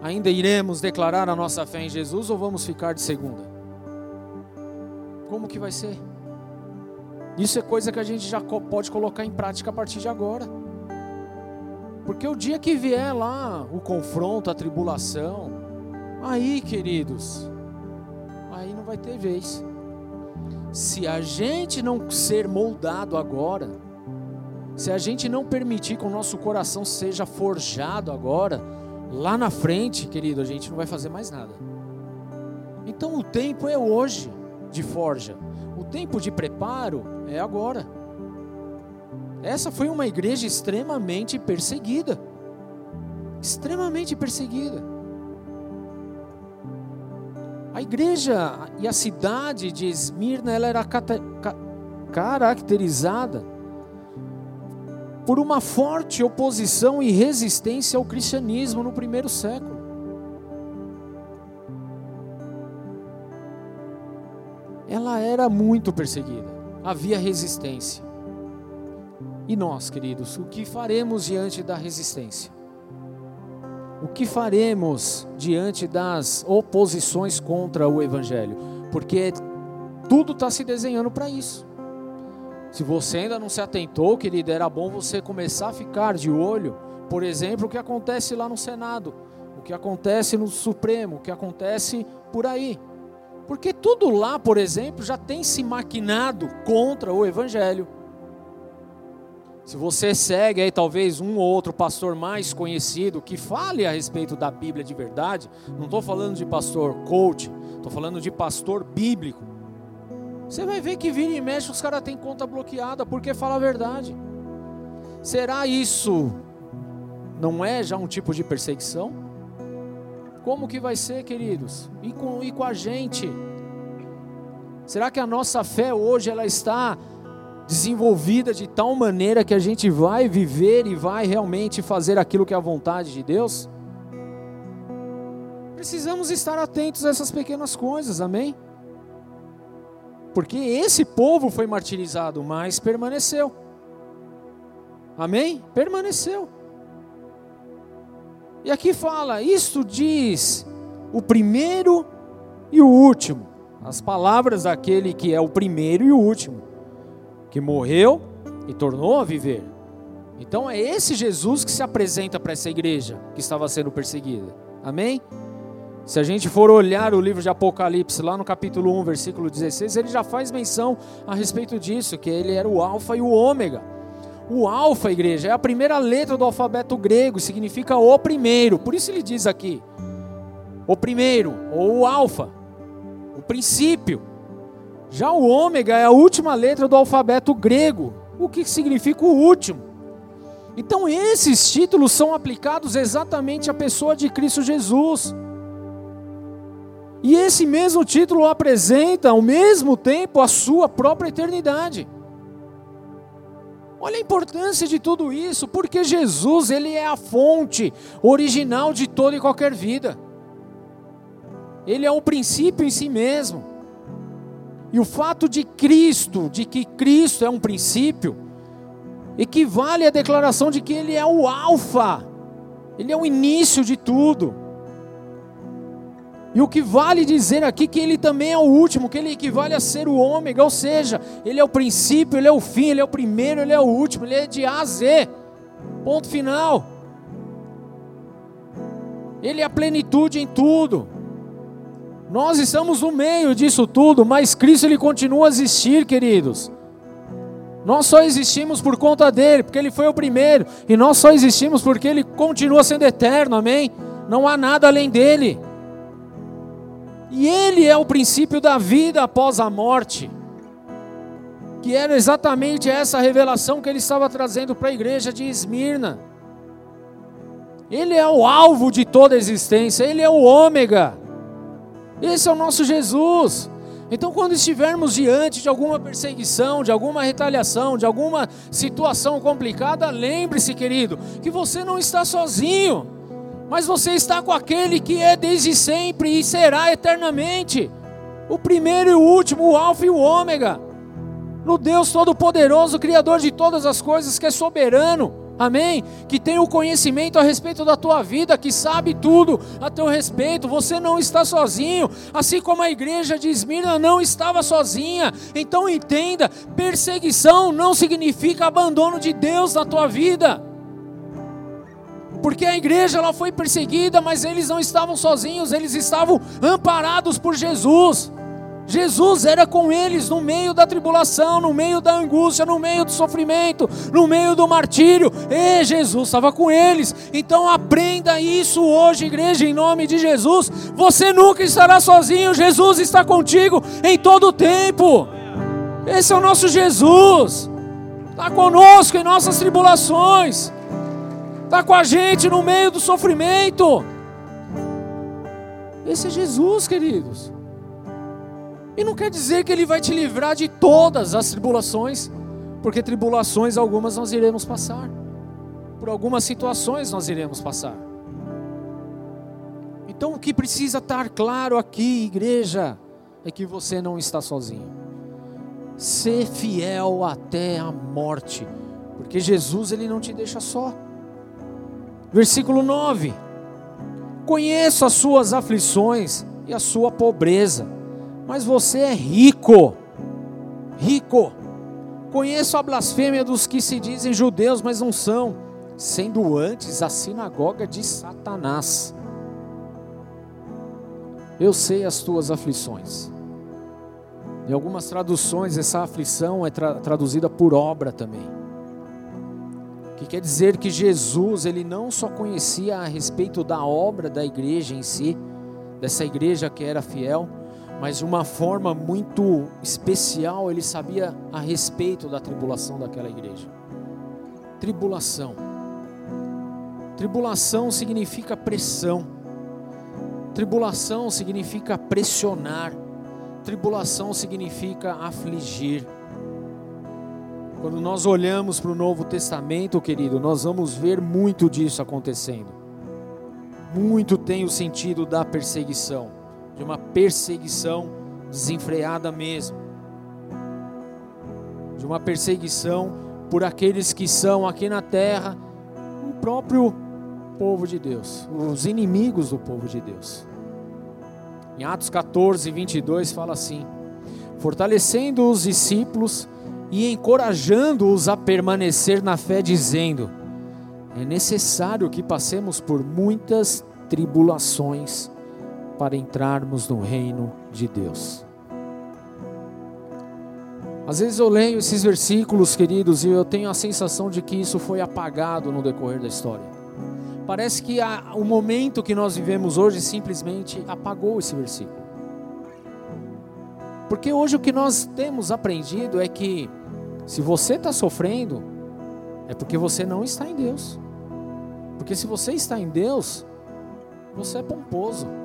ainda iremos declarar a nossa fé em Jesus ou vamos ficar de segunda? Como que vai ser? Isso é coisa que a gente já pode colocar em prática a partir de agora. Porque o dia que vier lá o confronto, a tribulação, aí, queridos, aí não vai ter vez. Se a gente não ser moldado agora, se a gente não permitir que o nosso coração seja forjado agora, lá na frente, querido, a gente não vai fazer mais nada. Então o tempo é hoje de forja. O tempo de preparo é agora. Essa foi uma igreja extremamente perseguida. Extremamente perseguida. A igreja e a cidade de Esmirna ela era caracterizada por uma forte oposição e resistência ao cristianismo no primeiro século. Ela era muito perseguida, havia resistência. E nós, queridos, o que faremos diante da resistência? O que faremos diante das oposições contra o Evangelho? Porque tudo está se desenhando para isso. Se você ainda não se atentou, querido, era bom você começar a ficar de olho, por exemplo, o que acontece lá no Senado, o que acontece no Supremo, o que acontece por aí. Porque tudo lá, por exemplo, já tem se maquinado contra o Evangelho. Se você segue aí talvez um ou outro pastor mais conhecido que fale a respeito da Bíblia de verdade, não estou falando de pastor coach, estou falando de pastor bíblico. Você vai ver que vira e mexe os caras têm conta bloqueada porque fala a verdade. Será isso não é já um tipo de perseguição? Como que vai ser, queridos? E com, e com a gente? Será que a nossa fé hoje ela está desenvolvida de tal maneira que a gente vai viver e vai realmente fazer aquilo que é a vontade de Deus? Precisamos estar atentos a essas pequenas coisas, amém? Porque esse povo foi martirizado, mas permaneceu. Amém? Permaneceu. E aqui fala: isto diz o primeiro e o último. As palavras daquele que é o primeiro e o último que morreu e tornou a viver. Então é esse Jesus que se apresenta para essa igreja que estava sendo perseguida. Amém? Se a gente for olhar o livro de Apocalipse, lá no capítulo 1, versículo 16, ele já faz menção a respeito disso, que ele era o Alfa e o Ômega. O Alfa, igreja, é a primeira letra do alfabeto grego, significa o primeiro. Por isso ele diz aqui: o primeiro, ou o Alfa, o princípio. Já o ômega é a última letra do alfabeto grego, o que significa o último. Então esses títulos são aplicados exatamente à pessoa de Cristo Jesus. E esse mesmo título apresenta ao mesmo tempo a sua própria eternidade. Olha a importância de tudo isso, porque Jesus, ele é a fonte original de toda e qualquer vida. Ele é o princípio em si mesmo. E o fato de Cristo, de que Cristo é um princípio, equivale à declaração de que Ele é o Alfa, Ele é o início de tudo. E o que vale dizer aqui que Ele também é o último, que Ele equivale a ser o ômega, ou seja, Ele é o princípio, Ele é o fim, Ele é o primeiro, Ele é o último, Ele é de A a Z. Ponto final. Ele é a plenitude em tudo. Nós estamos no meio disso tudo, mas Cristo ele continua a existir, queridos. Nós só existimos por conta dele, porque ele foi o primeiro, e nós só existimos porque ele continua sendo eterno, amém? Não há nada além dele. E ele é o princípio da vida após a morte. Que era exatamente essa revelação que ele estava trazendo para a igreja de Esmirna. Ele é o alvo de toda a existência, Ele é o ômega. Esse é o nosso Jesus. Então, quando estivermos diante de alguma perseguição, de alguma retaliação, de alguma situação complicada, lembre-se, querido, que você não está sozinho, mas você está com aquele que é desde sempre e será eternamente. O primeiro e o último, o Alfa e o Ômega, no Deus Todo-Poderoso, Criador de todas as coisas, que é soberano amém? Que tem o conhecimento a respeito da tua vida, que sabe tudo a teu respeito, você não está sozinho, assim como a igreja de Esmirna não estava sozinha. Então entenda: perseguição não significa abandono de Deus na tua vida. Porque a igreja ela foi perseguida, mas eles não estavam sozinhos, eles estavam amparados por Jesus. Jesus era com eles no meio da tribulação, no meio da angústia, no meio do sofrimento, no meio do martírio. E Jesus estava com eles. Então aprenda isso hoje, igreja, em nome de Jesus. Você nunca estará sozinho, Jesus está contigo em todo o tempo. Esse é o nosso Jesus. Está conosco em nossas tribulações. Está com a gente no meio do sofrimento. Esse é Jesus, queridos. E não quer dizer que Ele vai te livrar de todas as tribulações, porque tribulações algumas nós iremos passar, por algumas situações nós iremos passar. Então o que precisa estar claro aqui, igreja, é que você não está sozinho. Ser fiel até a morte, porque Jesus ele não te deixa só. Versículo 9: Conheço as suas aflições e a sua pobreza mas você é rico. Rico. Conheço a blasfêmia dos que se dizem judeus, mas não são, sendo antes a sinagoga de Satanás. Eu sei as tuas aflições. Em algumas traduções, essa aflição é tra traduzida por obra também. Que quer dizer que Jesus, ele não só conhecia a respeito da obra da igreja em si, dessa igreja que era fiel, mas de uma forma muito especial ele sabia a respeito da tribulação daquela igreja. Tribulação. Tribulação significa pressão. Tribulação significa pressionar. Tribulação significa afligir. Quando nós olhamos para o Novo Testamento, querido, nós vamos ver muito disso acontecendo. Muito tem o sentido da perseguição de uma perseguição desenfreada mesmo, de uma perseguição por aqueles que são aqui na terra o próprio povo de Deus, os inimigos do povo de Deus. Em Atos 14, 22 fala assim: fortalecendo os discípulos e encorajando-os a permanecer na fé, dizendo: é necessário que passemos por muitas tribulações para entrarmos no reino de Deus. Às vezes eu leio esses versículos, queridos, e eu tenho a sensação de que isso foi apagado no decorrer da história. Parece que a, o momento que nós vivemos hoje simplesmente apagou esse versículo. Porque hoje o que nós temos aprendido é que se você está sofrendo, é porque você não está em Deus. Porque se você está em Deus, você é pomposo.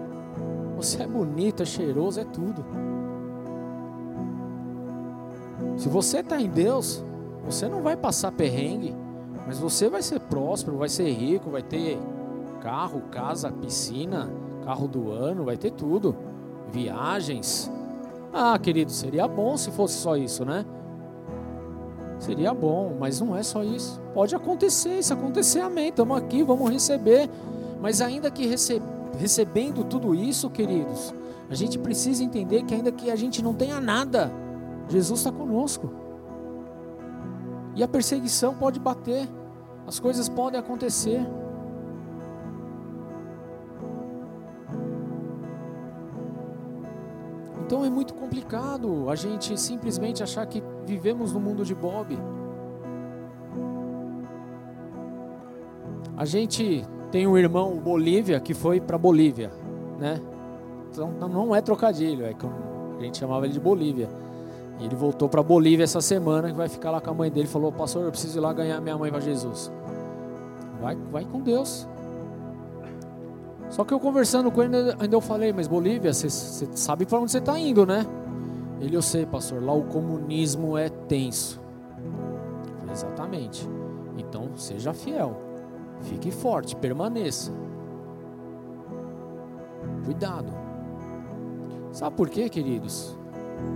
Você é bonito, é cheiroso, é tudo. Se você está em Deus, você não vai passar perrengue, mas você vai ser próspero, vai ser rico, vai ter carro, casa, piscina, carro do ano, vai ter tudo. Viagens. Ah, querido, seria bom se fosse só isso, né? Seria bom, mas não é só isso. Pode acontecer, se acontecer, amém. Estamos aqui, vamos receber. Mas ainda que receber recebendo tudo isso, queridos, a gente precisa entender que ainda que a gente não tenha nada, Jesus está conosco. E a perseguição pode bater, as coisas podem acontecer. Então é muito complicado a gente simplesmente achar que vivemos no mundo de Bob. A gente tem um irmão Bolívia que foi para Bolívia, né? Então não é trocadilho, é como a gente chamava ele de Bolívia. E ele voltou para Bolívia essa semana, que vai ficar lá com a mãe dele, falou: "Pastor, eu preciso ir lá ganhar minha mãe para Jesus". Vai, vai com Deus. Só que eu conversando com ele, ainda eu falei, mas Bolívia, você sabe para onde você está indo, né? Ele, eu sei, pastor, lá o comunismo é tenso. Exatamente. Então, seja fiel. Fique forte, permaneça. Cuidado. Sabe por quê, queridos?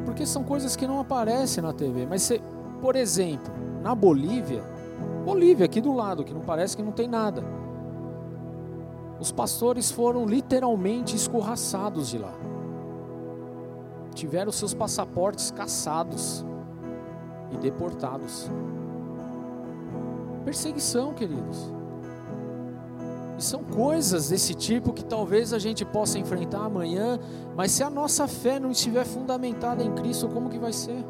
Porque são coisas que não aparecem na TV. Mas, você, por exemplo, na Bolívia, Bolívia, aqui do lado, que não parece que não tem nada. Os pastores foram literalmente escorraçados de lá. Tiveram seus passaportes caçados e deportados. Perseguição, queridos. E são coisas desse tipo que talvez a gente possa enfrentar amanhã, mas se a nossa fé não estiver fundamentada em Cristo, como que vai ser?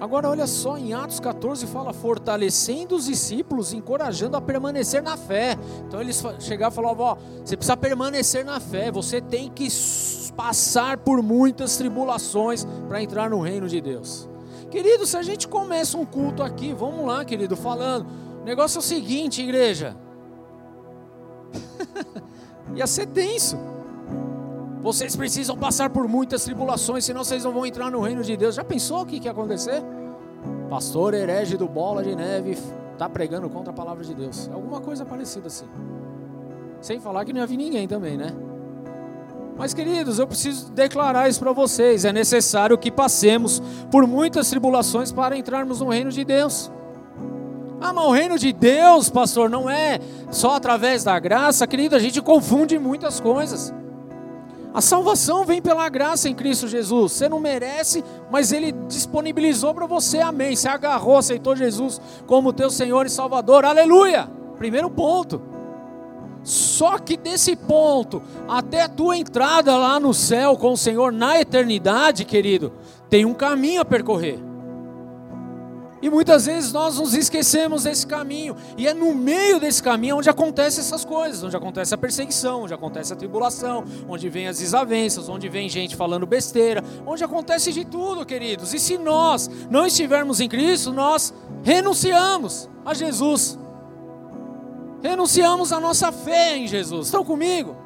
Agora olha só, em Atos 14 fala fortalecendo os discípulos, encorajando a permanecer na fé. Então eles chegaram e falavam, ó, você precisa permanecer na fé, você tem que passar por muitas tribulações para entrar no reino de Deus. Querido, se a gente começa um culto aqui, vamos lá, querido, falando. O negócio é o seguinte, igreja. Ia ser tenso. Vocês precisam passar por muitas tribulações, senão vocês não vão entrar no reino de Deus. Já pensou o que, que ia acontecer? Pastor herege do Bola de Neve está pregando contra a palavra de Deus. Alguma coisa parecida assim. Sem falar que não ia vir ninguém também, né? Mas, queridos, eu preciso declarar isso para vocês. É necessário que passemos por muitas tribulações para entrarmos no reino de Deus. Ah, mas o reino de Deus, pastor, não é só através da graça, querido, a gente confunde muitas coisas. A salvação vem pela graça em Cristo Jesus. Você não merece, mas Ele disponibilizou para você. Amém. Você agarrou, aceitou Jesus como teu Senhor e Salvador. Aleluia. Primeiro ponto. Só que desse ponto até a tua entrada lá no céu com o Senhor na eternidade, querido, tem um caminho a percorrer. E muitas vezes nós nos esquecemos desse caminho. E é no meio desse caminho onde acontecem essas coisas, onde acontece a perseguição, onde acontece a tribulação, onde vem as desavenças, onde vem gente falando besteira, onde acontece de tudo, queridos. E se nós não estivermos em Cristo, nós renunciamos a Jesus. Renunciamos a nossa fé em Jesus. Estão comigo?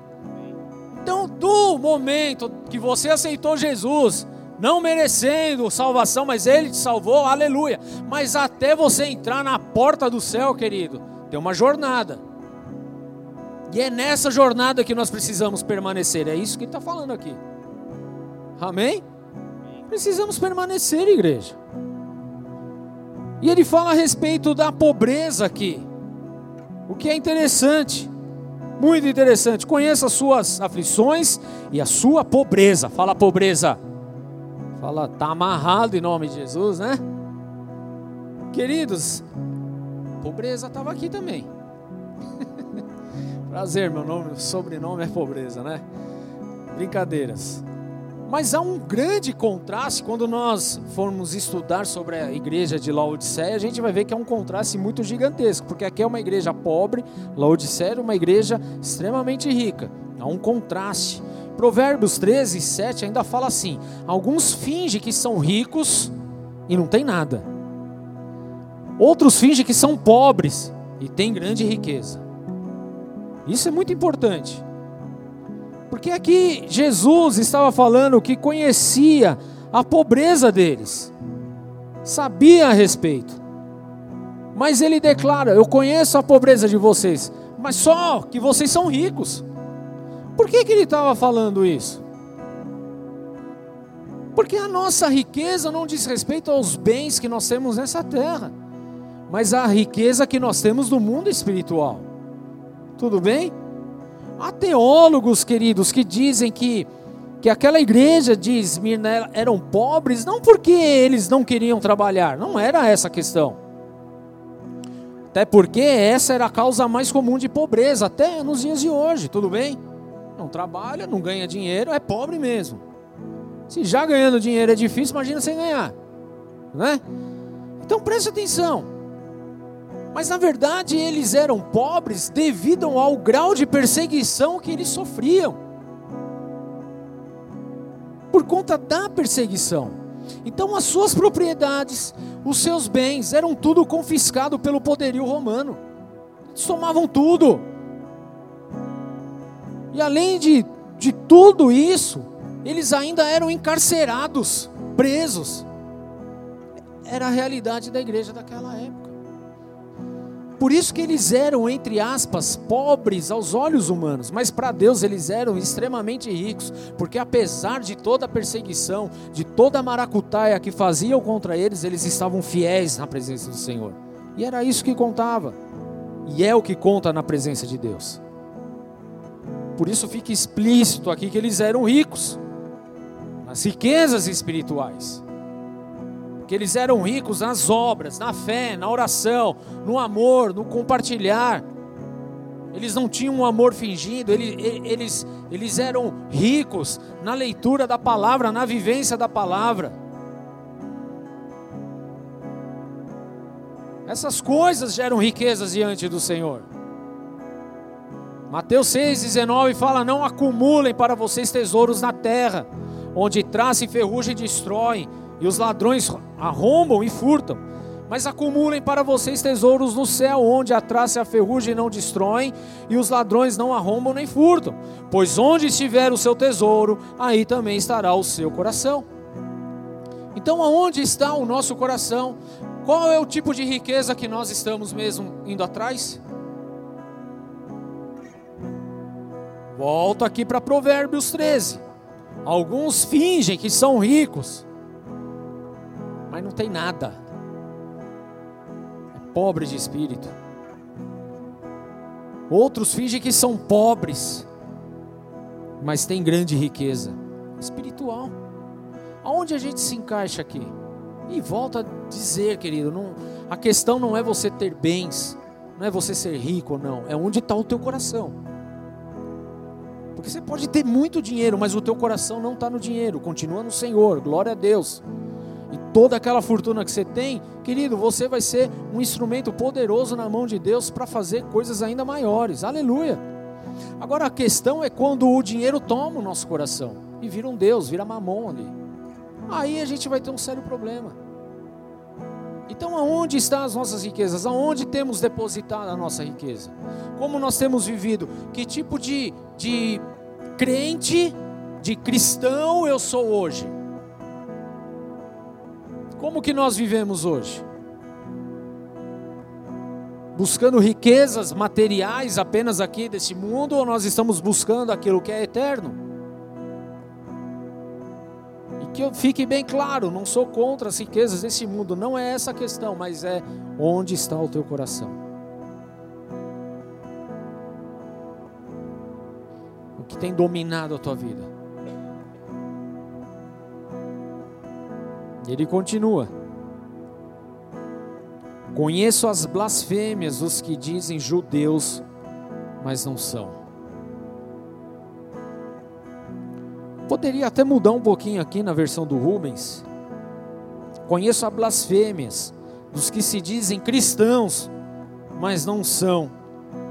Então, do momento que você aceitou Jesus, não merecendo salvação, mas Ele te salvou, aleluia. Mas até você entrar na porta do céu, querido, tem uma jornada. E é nessa jornada que nós precisamos permanecer. É isso que ele está falando aqui. Amém? Precisamos permanecer, igreja. E ele fala a respeito da pobreza aqui. O que é interessante. Muito interessante. Conheça as suas aflições e a sua pobreza. Fala pobreza. Fala, tá amarrado em nome de Jesus, né? Queridos, pobreza estava aqui também. Prazer, meu nome, sobrenome é pobreza, né? Brincadeiras. Mas há um grande contraste quando nós formos estudar sobre a igreja de Laodiceia, a gente vai ver que é um contraste muito gigantesco, porque aqui é uma igreja pobre, Laodiceia é uma igreja extremamente rica. Há um contraste. Provérbios 13, 7 ainda fala assim: alguns fingem que são ricos e não tem nada. Outros fingem que são pobres e têm grande riqueza. Isso é muito importante. Porque aqui Jesus estava falando que conhecia a pobreza deles, sabia a respeito. Mas ele declara: Eu conheço a pobreza de vocês, mas só que vocês são ricos. Por que, que ele estava falando isso? Porque a nossa riqueza não diz respeito aos bens que nós temos nessa terra, mas a riqueza que nós temos do mundo espiritual. Tudo bem? Há teólogos, queridos, que dizem que, que aquela igreja de Esmirna eram pobres, não porque eles não queriam trabalhar, não era essa a questão. Até porque essa era a causa mais comum de pobreza, até nos dias de hoje, tudo bem? Não trabalha, não ganha dinheiro, é pobre mesmo. Se já ganhando dinheiro é difícil, imagina sem ganhar, né? Então preste atenção. Mas na verdade eles eram pobres devido ao grau de perseguição que eles sofriam. Por conta da perseguição. Então as suas propriedades, os seus bens eram tudo confiscado pelo poderio romano. Eles tomavam tudo. E além de, de tudo isso, eles ainda eram encarcerados, presos. Era a realidade da igreja daquela época. Por isso que eles eram, entre aspas, pobres aos olhos humanos, mas para Deus eles eram extremamente ricos, porque apesar de toda a perseguição, de toda a maracutaia que faziam contra eles, eles estavam fiéis na presença do Senhor. E era isso que contava. E é o que conta na presença de Deus. Por isso fica explícito aqui que eles eram ricos nas riquezas espirituais. Que eles eram ricos nas obras, na fé, na oração, no amor, no compartilhar. Eles não tinham um amor fingido, eles, eles, eles eram ricos na leitura da palavra, na vivência da palavra. Essas coisas geram riquezas diante do Senhor. Mateus 6,19 fala: Não acumulem para vocês tesouros na terra, onde traça e ferrugem destroem, e os ladrões arrombam e furtam. Mas acumulem para vocês tesouros no céu, onde a traça e a ferrugem não destroem, e os ladrões não arrombam nem furtam. Pois onde estiver o seu tesouro, aí também estará o seu coração. Então, aonde está o nosso coração? Qual é o tipo de riqueza que nós estamos mesmo indo atrás? Volto aqui para Provérbios 13. Alguns fingem que são ricos, mas não tem nada. É pobre de espírito. Outros fingem que são pobres, mas tem grande riqueza espiritual. Aonde a gente se encaixa aqui? E volta a dizer, querido, não, a questão não é você ter bens, não é você ser rico ou não, é onde está o teu coração. Porque você pode ter muito dinheiro, mas o teu coração não está no dinheiro, continua no Senhor, glória a Deus. E toda aquela fortuna que você tem, querido, você vai ser um instrumento poderoso na mão de Deus para fazer coisas ainda maiores, aleluia. Agora a questão é quando o dinheiro toma o nosso coração e vira um Deus, vira mamão ali aí a gente vai ter um sério problema. Então, aonde estão as nossas riquezas? Aonde temos depositado a nossa riqueza? Como nós temos vivido? Que tipo de, de crente, de cristão eu sou hoje? Como que nós vivemos hoje? Buscando riquezas materiais apenas aqui desse mundo ou nós estamos buscando aquilo que é eterno? Que fique bem claro, não sou contra as riquezas desse mundo, não é essa a questão, mas é onde está o teu coração. O que tem dominado a tua vida. Ele continua. Conheço as blasfêmias dos que dizem judeus, mas não são Poderia até mudar um pouquinho aqui na versão do Rubens. Conheço a blasfêmias dos que se dizem cristãos, mas não são,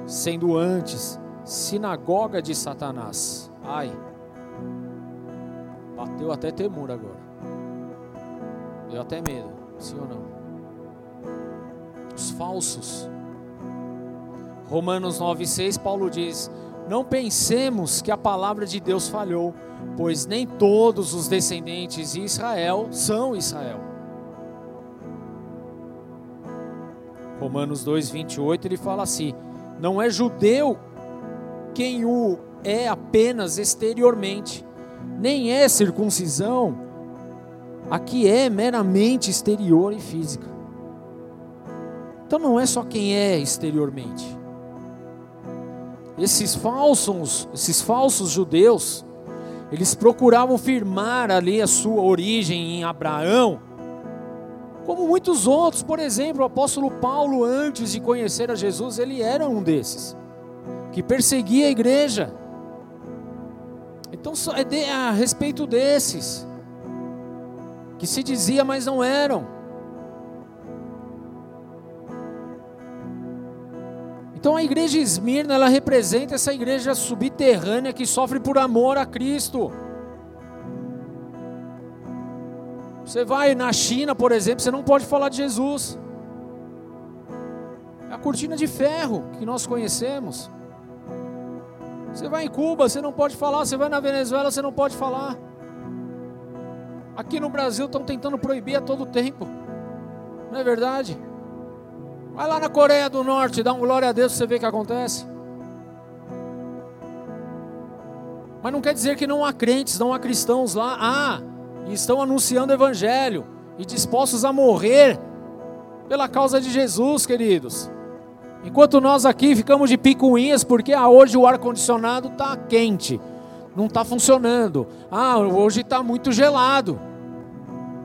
sendo antes sinagoga de Satanás. Ai, bateu até temor agora. Deu até medo, sim ou não? Os falsos. Romanos 9,6, Paulo diz: Não pensemos que a palavra de Deus falhou pois nem todos os descendentes de Israel são Israel. Romanos 2:28 ele fala assim: Não é judeu quem o é apenas exteriormente, nem é circuncisão a que é meramente exterior e física. Então não é só quem é exteriormente. Esses falsos, esses falsos judeus, eles procuravam firmar ali a sua origem em Abraão, como muitos outros, por exemplo, o apóstolo Paulo, antes de conhecer a Jesus, ele era um desses, que perseguia a igreja. Então, é a respeito desses, que se dizia, mas não eram. Então a igreja Esmirna, ela representa essa igreja subterrânea que sofre por amor a Cristo. Você vai na China, por exemplo, você não pode falar de Jesus. É a cortina de ferro que nós conhecemos. Você vai em Cuba, você não pode falar. Você vai na Venezuela, você não pode falar. Aqui no Brasil estão tentando proibir a todo tempo. Não é verdade? Vai lá na Coreia do Norte, dá um glória a Deus, você vê o que acontece. Mas não quer dizer que não há crentes, não há cristãos lá. Ah, e estão anunciando o Evangelho e dispostos a morrer pela causa de Jesus, queridos. Enquanto nós aqui ficamos de picuinhas porque ah, hoje o ar-condicionado está quente, não está funcionando. Ah, hoje está muito gelado.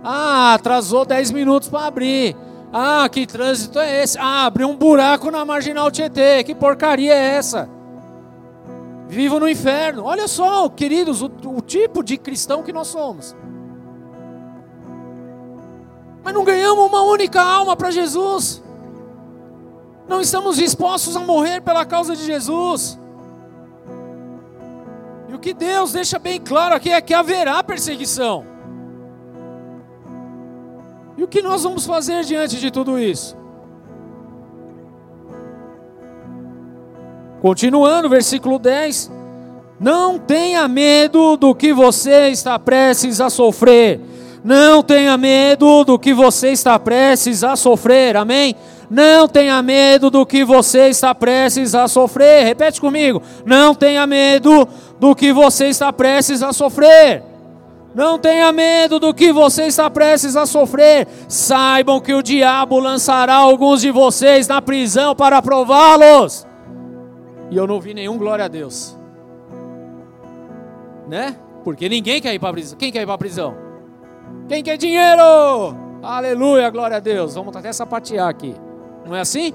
Ah, atrasou 10 minutos para abrir. Ah, que trânsito é esse? Ah, abriu um buraco na marginal Tietê. Que porcaria é essa? Vivo no inferno. Olha só, queridos, o, o tipo de cristão que nós somos. Mas não ganhamos uma única alma para Jesus. Não estamos dispostos a morrer pela causa de Jesus. E o que Deus deixa bem claro aqui é que haverá perseguição. Que nós vamos fazer diante de tudo isso? Continuando, versículo 10. Não tenha medo do que você está prestes a sofrer. Não tenha medo do que você está prestes a sofrer. Amém? Não tenha medo do que você está prestes a sofrer. Repete comigo. Não tenha medo do que você está prestes a sofrer. Não tenha medo do que você está prestes a sofrer. Saibam que o diabo lançará alguns de vocês na prisão para prová-los. E eu não vi nenhum glória a Deus. Né? Porque ninguém quer ir para a prisão. Quem quer ir para a prisão? Quem quer dinheiro? Aleluia, glória a Deus. Vamos até sapatear aqui. Não é assim?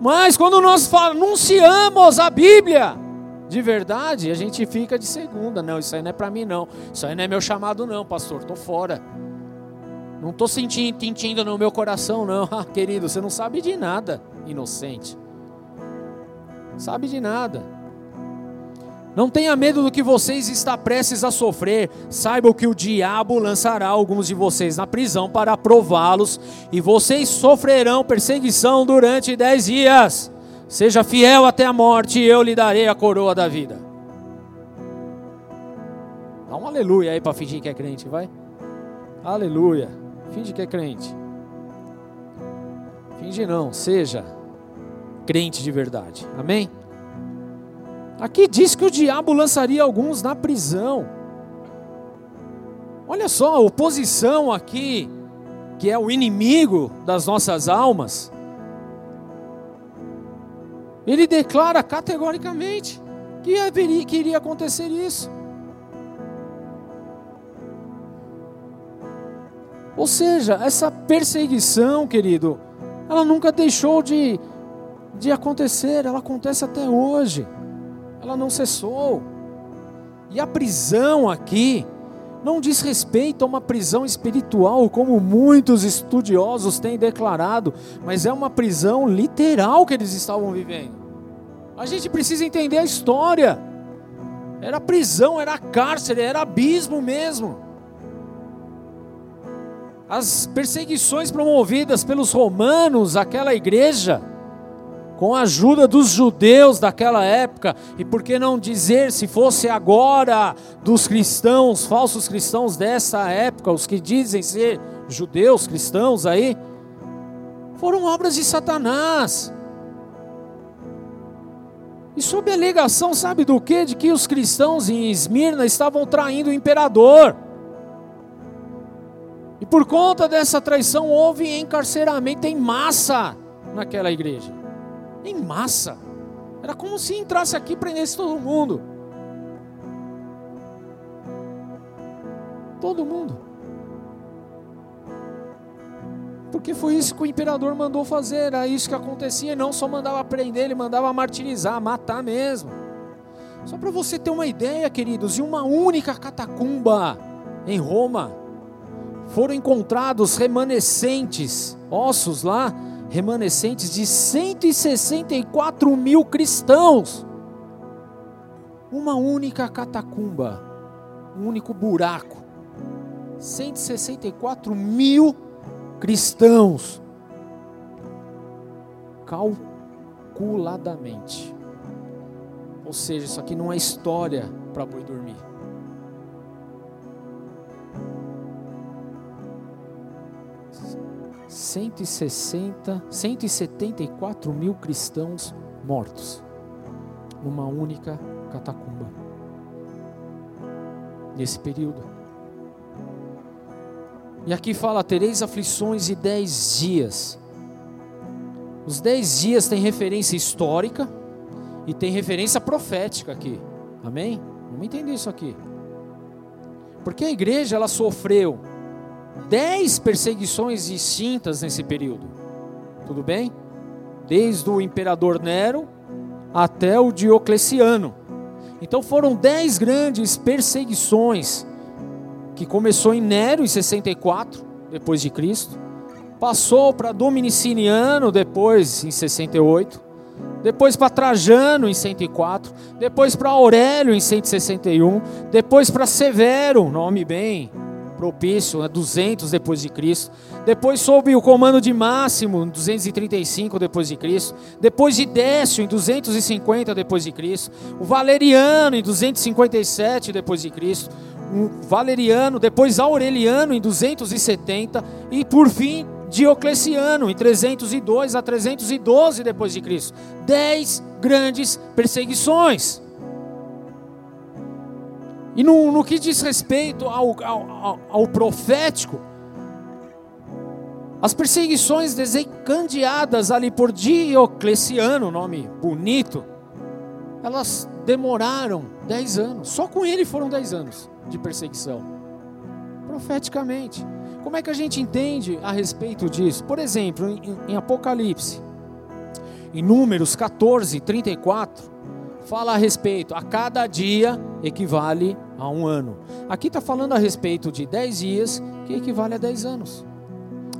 Mas quando nós anunciamos a Bíblia, de verdade, a gente fica de segunda. Não, isso aí não é para mim, não. Isso aí não é meu chamado, não, pastor. Estou fora. Não estou sentindo, sentindo no meu coração, não. Ah, querido, você não sabe de nada, inocente. Sabe de nada. Não tenha medo do que vocês está prestes a sofrer. Saibam que o diabo lançará alguns de vocês na prisão para prová-los, e vocês sofrerão perseguição durante dez dias. Seja fiel até a morte, e eu lhe darei a coroa da vida. Dá um aleluia aí para fingir que é crente, vai. Aleluia. Finge que é crente. Finge não, seja crente de verdade. Amém? Aqui diz que o diabo lançaria alguns na prisão. Olha só a oposição aqui, que é o inimigo das nossas almas. Ele declara categoricamente que, haveria, que iria acontecer isso. Ou seja, essa perseguição, querido, ela nunca deixou de, de acontecer, ela acontece até hoje. Ela não cessou. E a prisão aqui não diz respeito a uma prisão espiritual, como muitos estudiosos têm declarado, mas é uma prisão literal que eles estavam vivendo. A gente precisa entender a história. Era prisão, era cárcere, era abismo mesmo. As perseguições promovidas pelos romanos àquela igreja com a ajuda dos judeus daquela época, e por que não dizer, se fosse agora, dos cristãos, falsos cristãos dessa época, os que dizem ser judeus, cristãos aí, foram obras de Satanás. E sob a alegação, sabe do que? De que os cristãos em Esmirna estavam traindo o imperador. E por conta dessa traição houve encarceramento em massa naquela igreja em massa. Era como se entrasse aqui e prendesse todo mundo. Todo mundo. Porque foi isso que o imperador mandou fazer, era isso que acontecia, e não só mandava prender, ele mandava martirizar, matar mesmo. Só para você ter uma ideia, queridos, em uma única catacumba em Roma foram encontrados remanescentes, ossos lá, remanescentes de 164 mil cristãos. Uma única catacumba, um único buraco. 164 mil cristãos. Calculadamente. Ou seja, isso aqui não é história para boi dormir. Cento e sessenta, cento e setenta e quatro mil cristãos mortos numa única catacumba nesse período. E aqui fala: tereis aflições de dez dias. Os dez dias tem referência histórica e tem referência profética aqui. Amém? Vamos entender isso aqui. Porque a igreja ela sofreu dez perseguições distintas nesse período. Tudo bem? Desde o imperador Nero até o Diocleciano. Então foram dez grandes perseguições que começou em Nero em 64 depois de Cristo, passou para Dominiciano depois em 68, depois para Trajano em 104, depois para Aurélio em 161, depois para Severo, nome bem propício, né, 200 depois de Cristo. Depois sob o comando de Máximo, em 235 depois de Cristo. Depois de Décio, em 250 depois de Cristo. O Valeriano, em 257 depois de Cristo. Valeriano, depois Aureliano, em 270 e por fim Diocleciano, em 302 a 312 depois de Cristo. Dez grandes perseguições. E no, no que diz respeito ao, ao, ao profético, as perseguições desencadeadas ali por Diocleciano, nome bonito, elas demoraram dez anos. Só com ele foram dez anos de perseguição. Profeticamente. Como é que a gente entende a respeito disso? Por exemplo, em, em Apocalipse, em Números 14, 34, fala a respeito, a cada dia equivale a um ano. Aqui está falando a respeito de 10 dias, que equivale a 10 anos.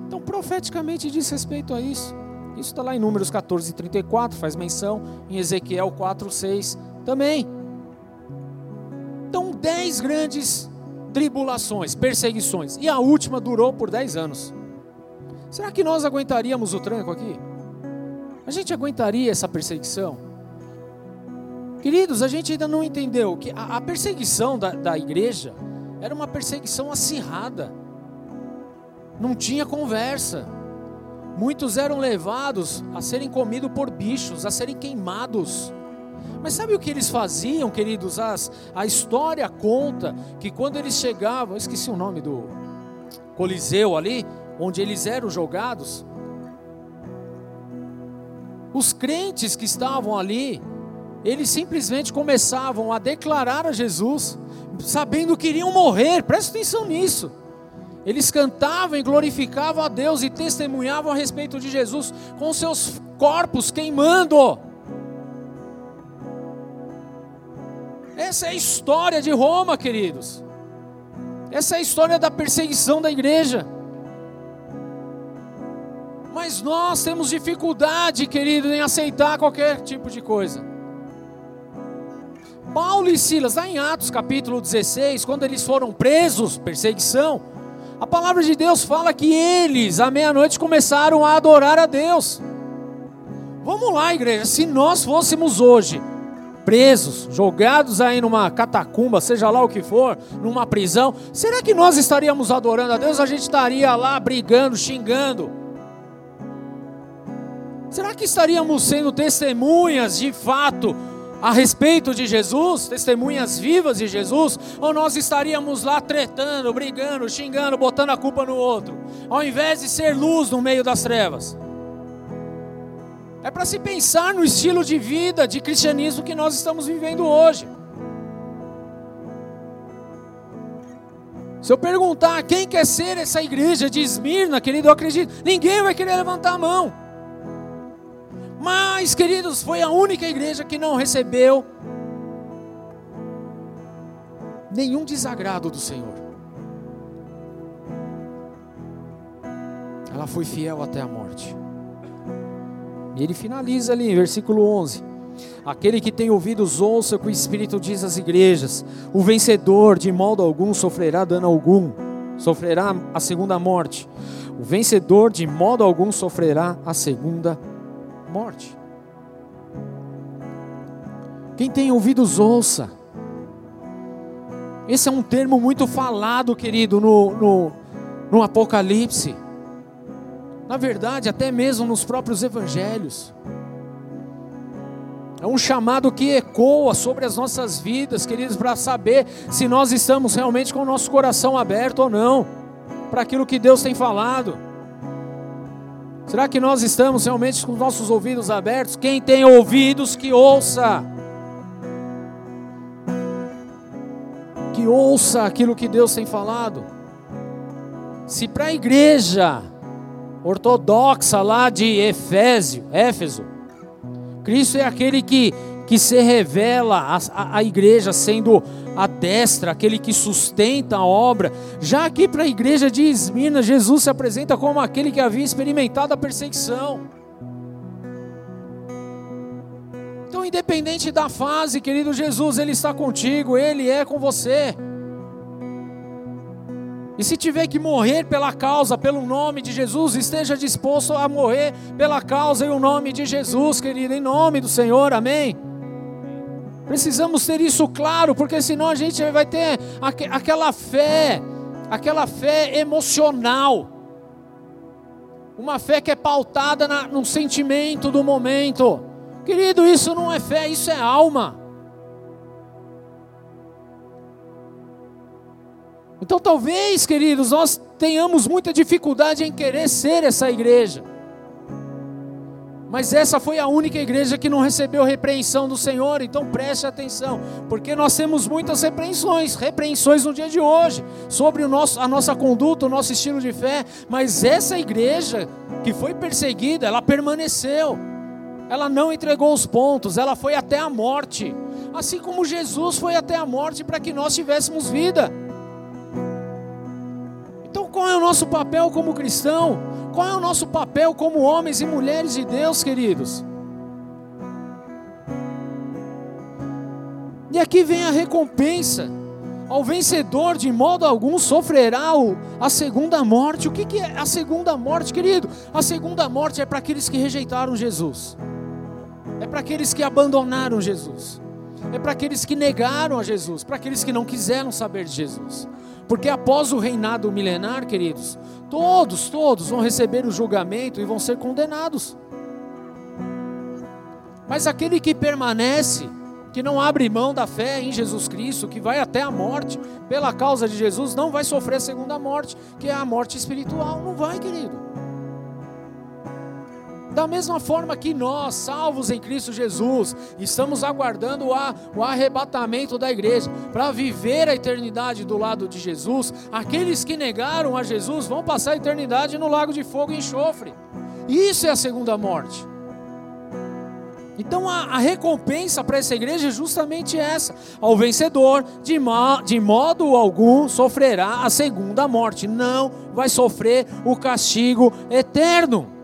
Então, profeticamente diz respeito a isso. Isso está lá em Números 14, 34, faz menção, em Ezequiel 4, 6 também. Então, 10 grandes tribulações, perseguições, e a última durou por 10 anos. Será que nós aguentaríamos o tranco aqui? A gente aguentaria essa perseguição? Queridos, a gente ainda não entendeu que a, a perseguição da, da igreja era uma perseguição acirrada, não tinha conversa. Muitos eram levados a serem comidos por bichos, a serem queimados. Mas sabe o que eles faziam, queridos? As, a história conta que quando eles chegavam, eu esqueci o nome do Coliseu ali, onde eles eram jogados, os crentes que estavam ali, eles simplesmente começavam a declarar a Jesus, sabendo que iriam morrer, presta atenção nisso. Eles cantavam e glorificavam a Deus e testemunhavam a respeito de Jesus com seus corpos queimando. Essa é a história de Roma, queridos. Essa é a história da perseguição da igreja. Mas nós temos dificuldade, querido, em aceitar qualquer tipo de coisa. Paulo e Silas, lá em Atos capítulo 16, quando eles foram presos, perseguição, a palavra de Deus fala que eles, à meia-noite, começaram a adorar a Deus. Vamos lá, igreja, se nós fôssemos hoje presos, jogados aí numa catacumba, seja lá o que for, numa prisão, será que nós estaríamos adorando a Deus? A gente estaria lá brigando, xingando? Será que estaríamos sendo testemunhas de fato a respeito de Jesus, testemunhas vivas de Jesus, ou nós estaríamos lá tretando, brigando, xingando, botando a culpa no outro, ao invés de ser luz no meio das trevas? É para se pensar no estilo de vida, de cristianismo que nós estamos vivendo hoje. Se eu perguntar quem quer ser essa igreja de Esmirna, querido, eu acredito, ninguém vai querer levantar a mão. Mas, queridos, foi a única igreja que não recebeu nenhum desagrado do Senhor. Ela foi fiel até a morte. E ele finaliza ali, versículo 11. Aquele que tem ouvidos, ouça o que o Espírito diz às igrejas. O vencedor, de modo algum, sofrerá dano algum, sofrerá a segunda morte. O vencedor, de modo algum, sofrerá a segunda morte. Quem tem ouvidos, ouça. Esse é um termo muito falado, querido, no, no, no Apocalipse. Na verdade, até mesmo nos próprios evangelhos. É um chamado que ecoa sobre as nossas vidas, queridos, para saber se nós estamos realmente com o nosso coração aberto ou não, para aquilo que Deus tem falado. Será que nós estamos realmente com nossos ouvidos abertos? Quem tem ouvidos, que ouça. Que ouça aquilo que Deus tem falado. Se para a igreja ortodoxa lá de Efésio, Éfeso, Cristo é aquele que, que se revela à, à igreja sendo a destra, aquele que sustenta a obra. Já aqui para a igreja de Esmirna, Jesus se apresenta como aquele que havia experimentado a perseguição. Então, independente da fase, querido Jesus, Ele está contigo, Ele é com você. E se tiver que morrer pela causa, pelo nome de Jesus, esteja disposto a morrer pela causa e o nome de Jesus, querido, em nome do Senhor, amém? Precisamos ter isso claro, porque senão a gente vai ter aquela fé, aquela fé emocional, uma fé que é pautada na, no sentimento do momento. Querido, isso não é fé, isso é alma. Então, talvez, queridos, nós tenhamos muita dificuldade em querer ser essa igreja. Mas essa foi a única igreja que não recebeu repreensão do Senhor, então preste atenção, porque nós temos muitas repreensões, repreensões no dia de hoje, sobre o nosso, a nossa conduta, o nosso estilo de fé, mas essa igreja que foi perseguida, ela permaneceu, ela não entregou os pontos, ela foi até a morte, assim como Jesus foi até a morte para que nós tivéssemos vida. Então, qual é o nosso papel como cristão? Qual é o nosso papel como homens e mulheres de Deus, queridos? E aqui vem a recompensa. Ao vencedor, de modo algum, sofrerá a segunda morte. O que, que é a segunda morte, querido? A segunda morte é para aqueles que rejeitaram Jesus, é para aqueles que abandonaram Jesus, é para aqueles que negaram a Jesus, para aqueles que não quiseram saber de Jesus. Porque após o reinado milenar, queridos, todos, todos vão receber o julgamento e vão ser condenados. Mas aquele que permanece, que não abre mão da fé em Jesus Cristo, que vai até a morte pela causa de Jesus, não vai sofrer a segunda morte, que é a morte espiritual. Não vai, querido. Da mesma forma que nós, salvos em Cristo Jesus, estamos aguardando o arrebatamento da igreja para viver a eternidade do lado de Jesus, aqueles que negaram a Jesus vão passar a eternidade no lago de fogo e enxofre. Isso é a segunda morte. Então a, a recompensa para essa igreja é justamente essa: ao vencedor, de, de modo algum, sofrerá a segunda morte, não vai sofrer o castigo eterno.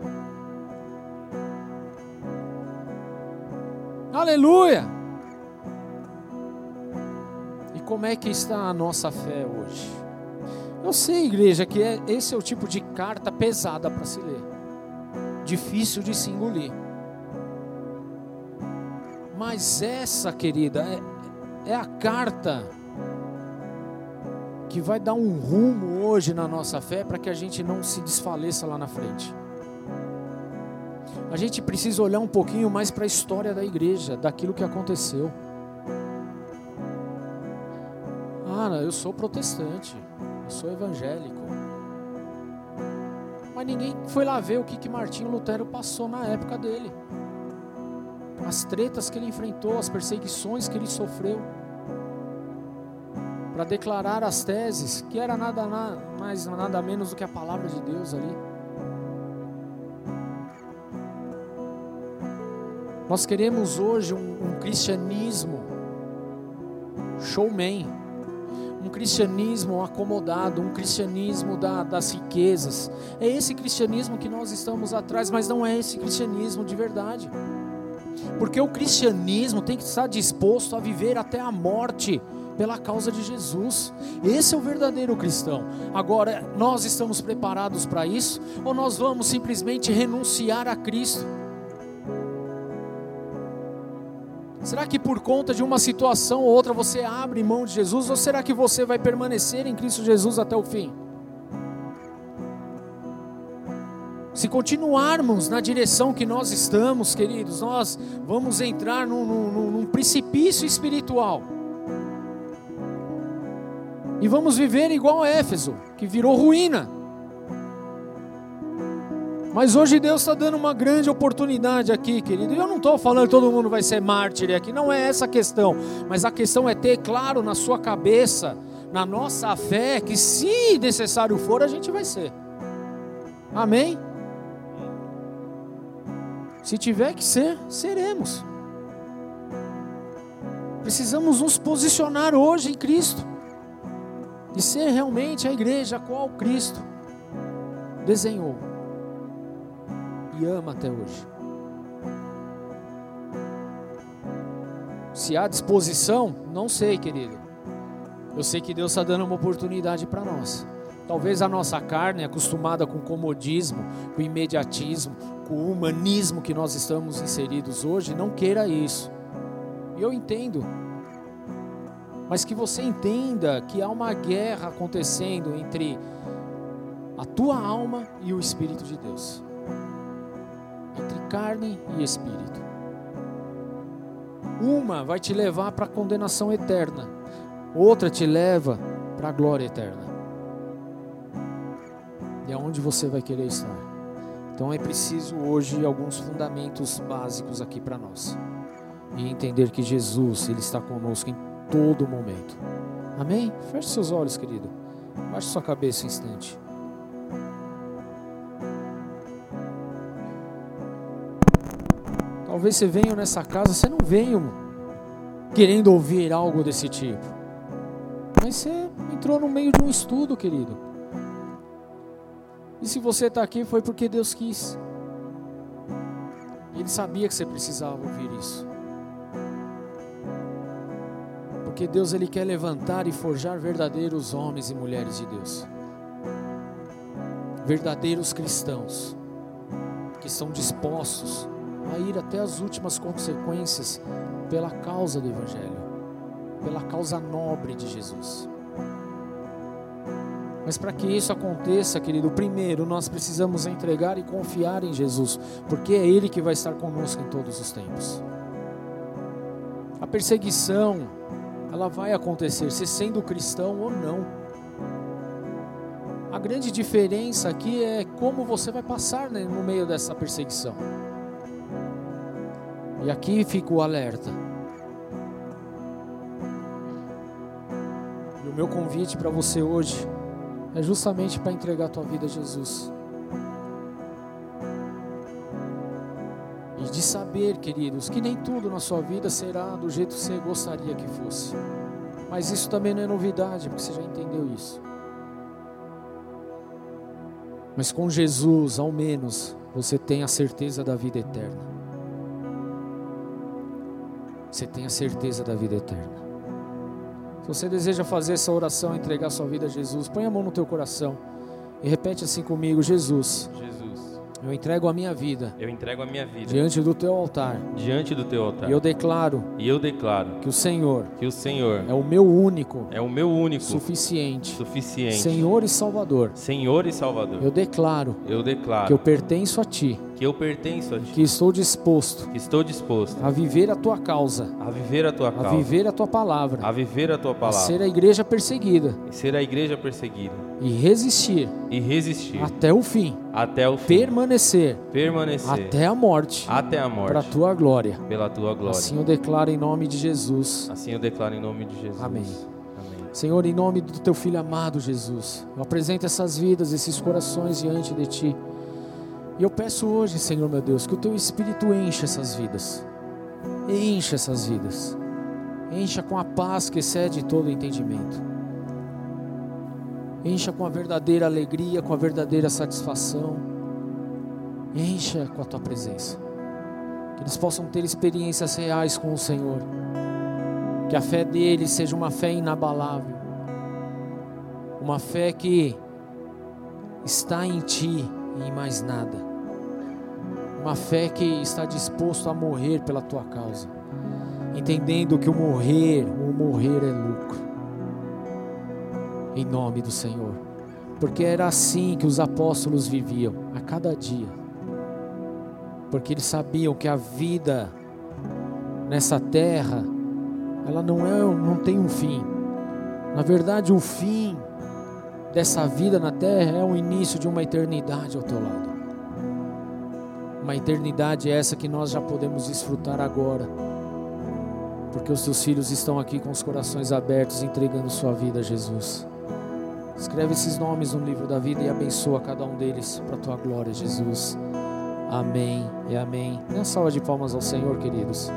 Aleluia! E como é que está a nossa fé hoje? Eu sei, igreja, que é, esse é o tipo de carta pesada para se ler, difícil de se engolir. Mas essa, querida, é, é a carta que vai dar um rumo hoje na nossa fé para que a gente não se desfaleça lá na frente a gente precisa olhar um pouquinho mais para a história da igreja, daquilo que aconteceu. Ah, eu sou protestante, eu sou evangélico. Mas ninguém foi lá ver o que, que Martinho Lutero passou na época dele. As tretas que ele enfrentou, as perseguições que ele sofreu. Para declarar as teses, que era nada mais, nada menos do que a palavra de Deus ali. Nós queremos hoje um, um cristianismo showman, um cristianismo acomodado, um cristianismo da, das riquezas. É esse cristianismo que nós estamos atrás, mas não é esse cristianismo de verdade. Porque o cristianismo tem que estar disposto a viver até a morte pela causa de Jesus. Esse é o verdadeiro cristão. Agora, nós estamos preparados para isso ou nós vamos simplesmente renunciar a Cristo? Será que por conta de uma situação ou outra você abre mão de Jesus ou será que você vai permanecer em Cristo Jesus até o fim? Se continuarmos na direção que nós estamos, queridos, nós vamos entrar num, num, num precipício espiritual. E vamos viver igual a Éfeso, que virou ruína. Mas hoje Deus está dando uma grande oportunidade aqui, querido. E eu não estou falando que todo mundo vai ser mártir aqui, não é essa a questão. Mas a questão é ter claro na sua cabeça, na nossa fé, que se necessário for, a gente vai ser. Amém? Se tiver que ser, seremos. Precisamos nos posicionar hoje em Cristo e ser realmente a igreja qual Cristo desenhou e ama até hoje. Se há disposição, não sei, querido. Eu sei que Deus está dando uma oportunidade para nós. Talvez a nossa carne, acostumada com o comodismo, com o imediatismo, com o humanismo que nós estamos inseridos hoje, não queira isso. E eu entendo. Mas que você entenda que há uma guerra acontecendo entre a tua alma e o Espírito de Deus entre carne e espírito. Uma vai te levar para a condenação eterna, outra te leva para a glória eterna. E é onde você vai querer estar. Então é preciso hoje alguns fundamentos básicos aqui para nós. E entender que Jesus, Ele está conosco em todo momento. Amém? Feche seus olhos, querido. Baixe sua cabeça um instante. Talvez você venha nessa casa, você não veio querendo ouvir algo desse tipo. Mas você entrou no meio de um estudo, querido. E se você está aqui foi porque Deus quis. Ele sabia que você precisava ouvir isso. Porque Deus ele quer levantar e forjar verdadeiros homens e mulheres de Deus. Verdadeiros cristãos que estão dispostos a ir até as últimas consequências pela causa do Evangelho, pela causa nobre de Jesus. Mas para que isso aconteça, querido, primeiro nós precisamos entregar e confiar em Jesus, porque é Ele que vai estar conosco em todos os tempos. A perseguição, ela vai acontecer, se sendo cristão ou não. A grande diferença aqui é como você vai passar né, no meio dessa perseguição. E aqui fica o alerta. E o meu convite para você hoje é justamente para entregar a tua vida a Jesus. E de saber, queridos, que nem tudo na sua vida será do jeito que você gostaria que fosse. Mas isso também não é novidade, porque você já entendeu isso. Mas com Jesus, ao menos, você tem a certeza da vida eterna você tenha certeza da vida eterna. Se você deseja fazer essa oração, entregar sua vida a Jesus, põe a mão no teu coração e repete assim comigo: Jesus. Jesus. Eu entrego a minha vida. Eu entrego a minha vida diante do teu altar. Diante do teu altar. E eu declaro. E eu declaro que o Senhor. Que o Senhor é o meu único. É o meu único. Suficiente. Suficiente. Senhor e Salvador. Senhor e Salvador. Eu declaro. Eu declaro que eu pertenço a ti que eu pertenço a ti. Que estou disposto. Que estou disposto a viver a tua causa. A viver a tua causa. A viver a tua palavra. A viver a tua palavra. A ser a igreja perseguida. E ser a igreja perseguida. E resistir. E resistir. Até o fim. Até o fim. Permanecer. Permanecer. Até a morte. Até a morte. Para a tua glória. Pela tua glória. Assim eu declaro em nome de Jesus. Assim eu declaro em nome de Jesus. Amém. Senhor, em nome do teu filho amado Jesus, eu apresento essas vidas, esses corações diante de ti. E eu peço hoje, Senhor meu Deus, que o teu Espírito encha essas vidas. Encha essas vidas. Encha com a paz que excede todo entendimento. Encha com a verdadeira alegria, com a verdadeira satisfação. Encha com a tua presença. Que eles possam ter experiências reais com o Senhor. Que a fé deles seja uma fé inabalável. Uma fé que está em ti e em mais nada. Uma fé que está disposto a morrer pela tua causa. entendendo que o morrer, o morrer é lucro. Em nome do Senhor. Porque era assim que os apóstolos viviam a cada dia. Porque eles sabiam que a vida nessa terra ela não é, não tem um fim. Na verdade, o fim dessa vida na terra é o início de uma eternidade ao teu lado. Uma eternidade essa que nós já podemos desfrutar agora. Porque os teus filhos estão aqui com os corações abertos, entregando sua vida a Jesus. Escreve esses nomes no livro da vida e abençoa cada um deles para a tua glória, Jesus. Amém e amém. Dê uma salva de palmas ao Senhor, queridos.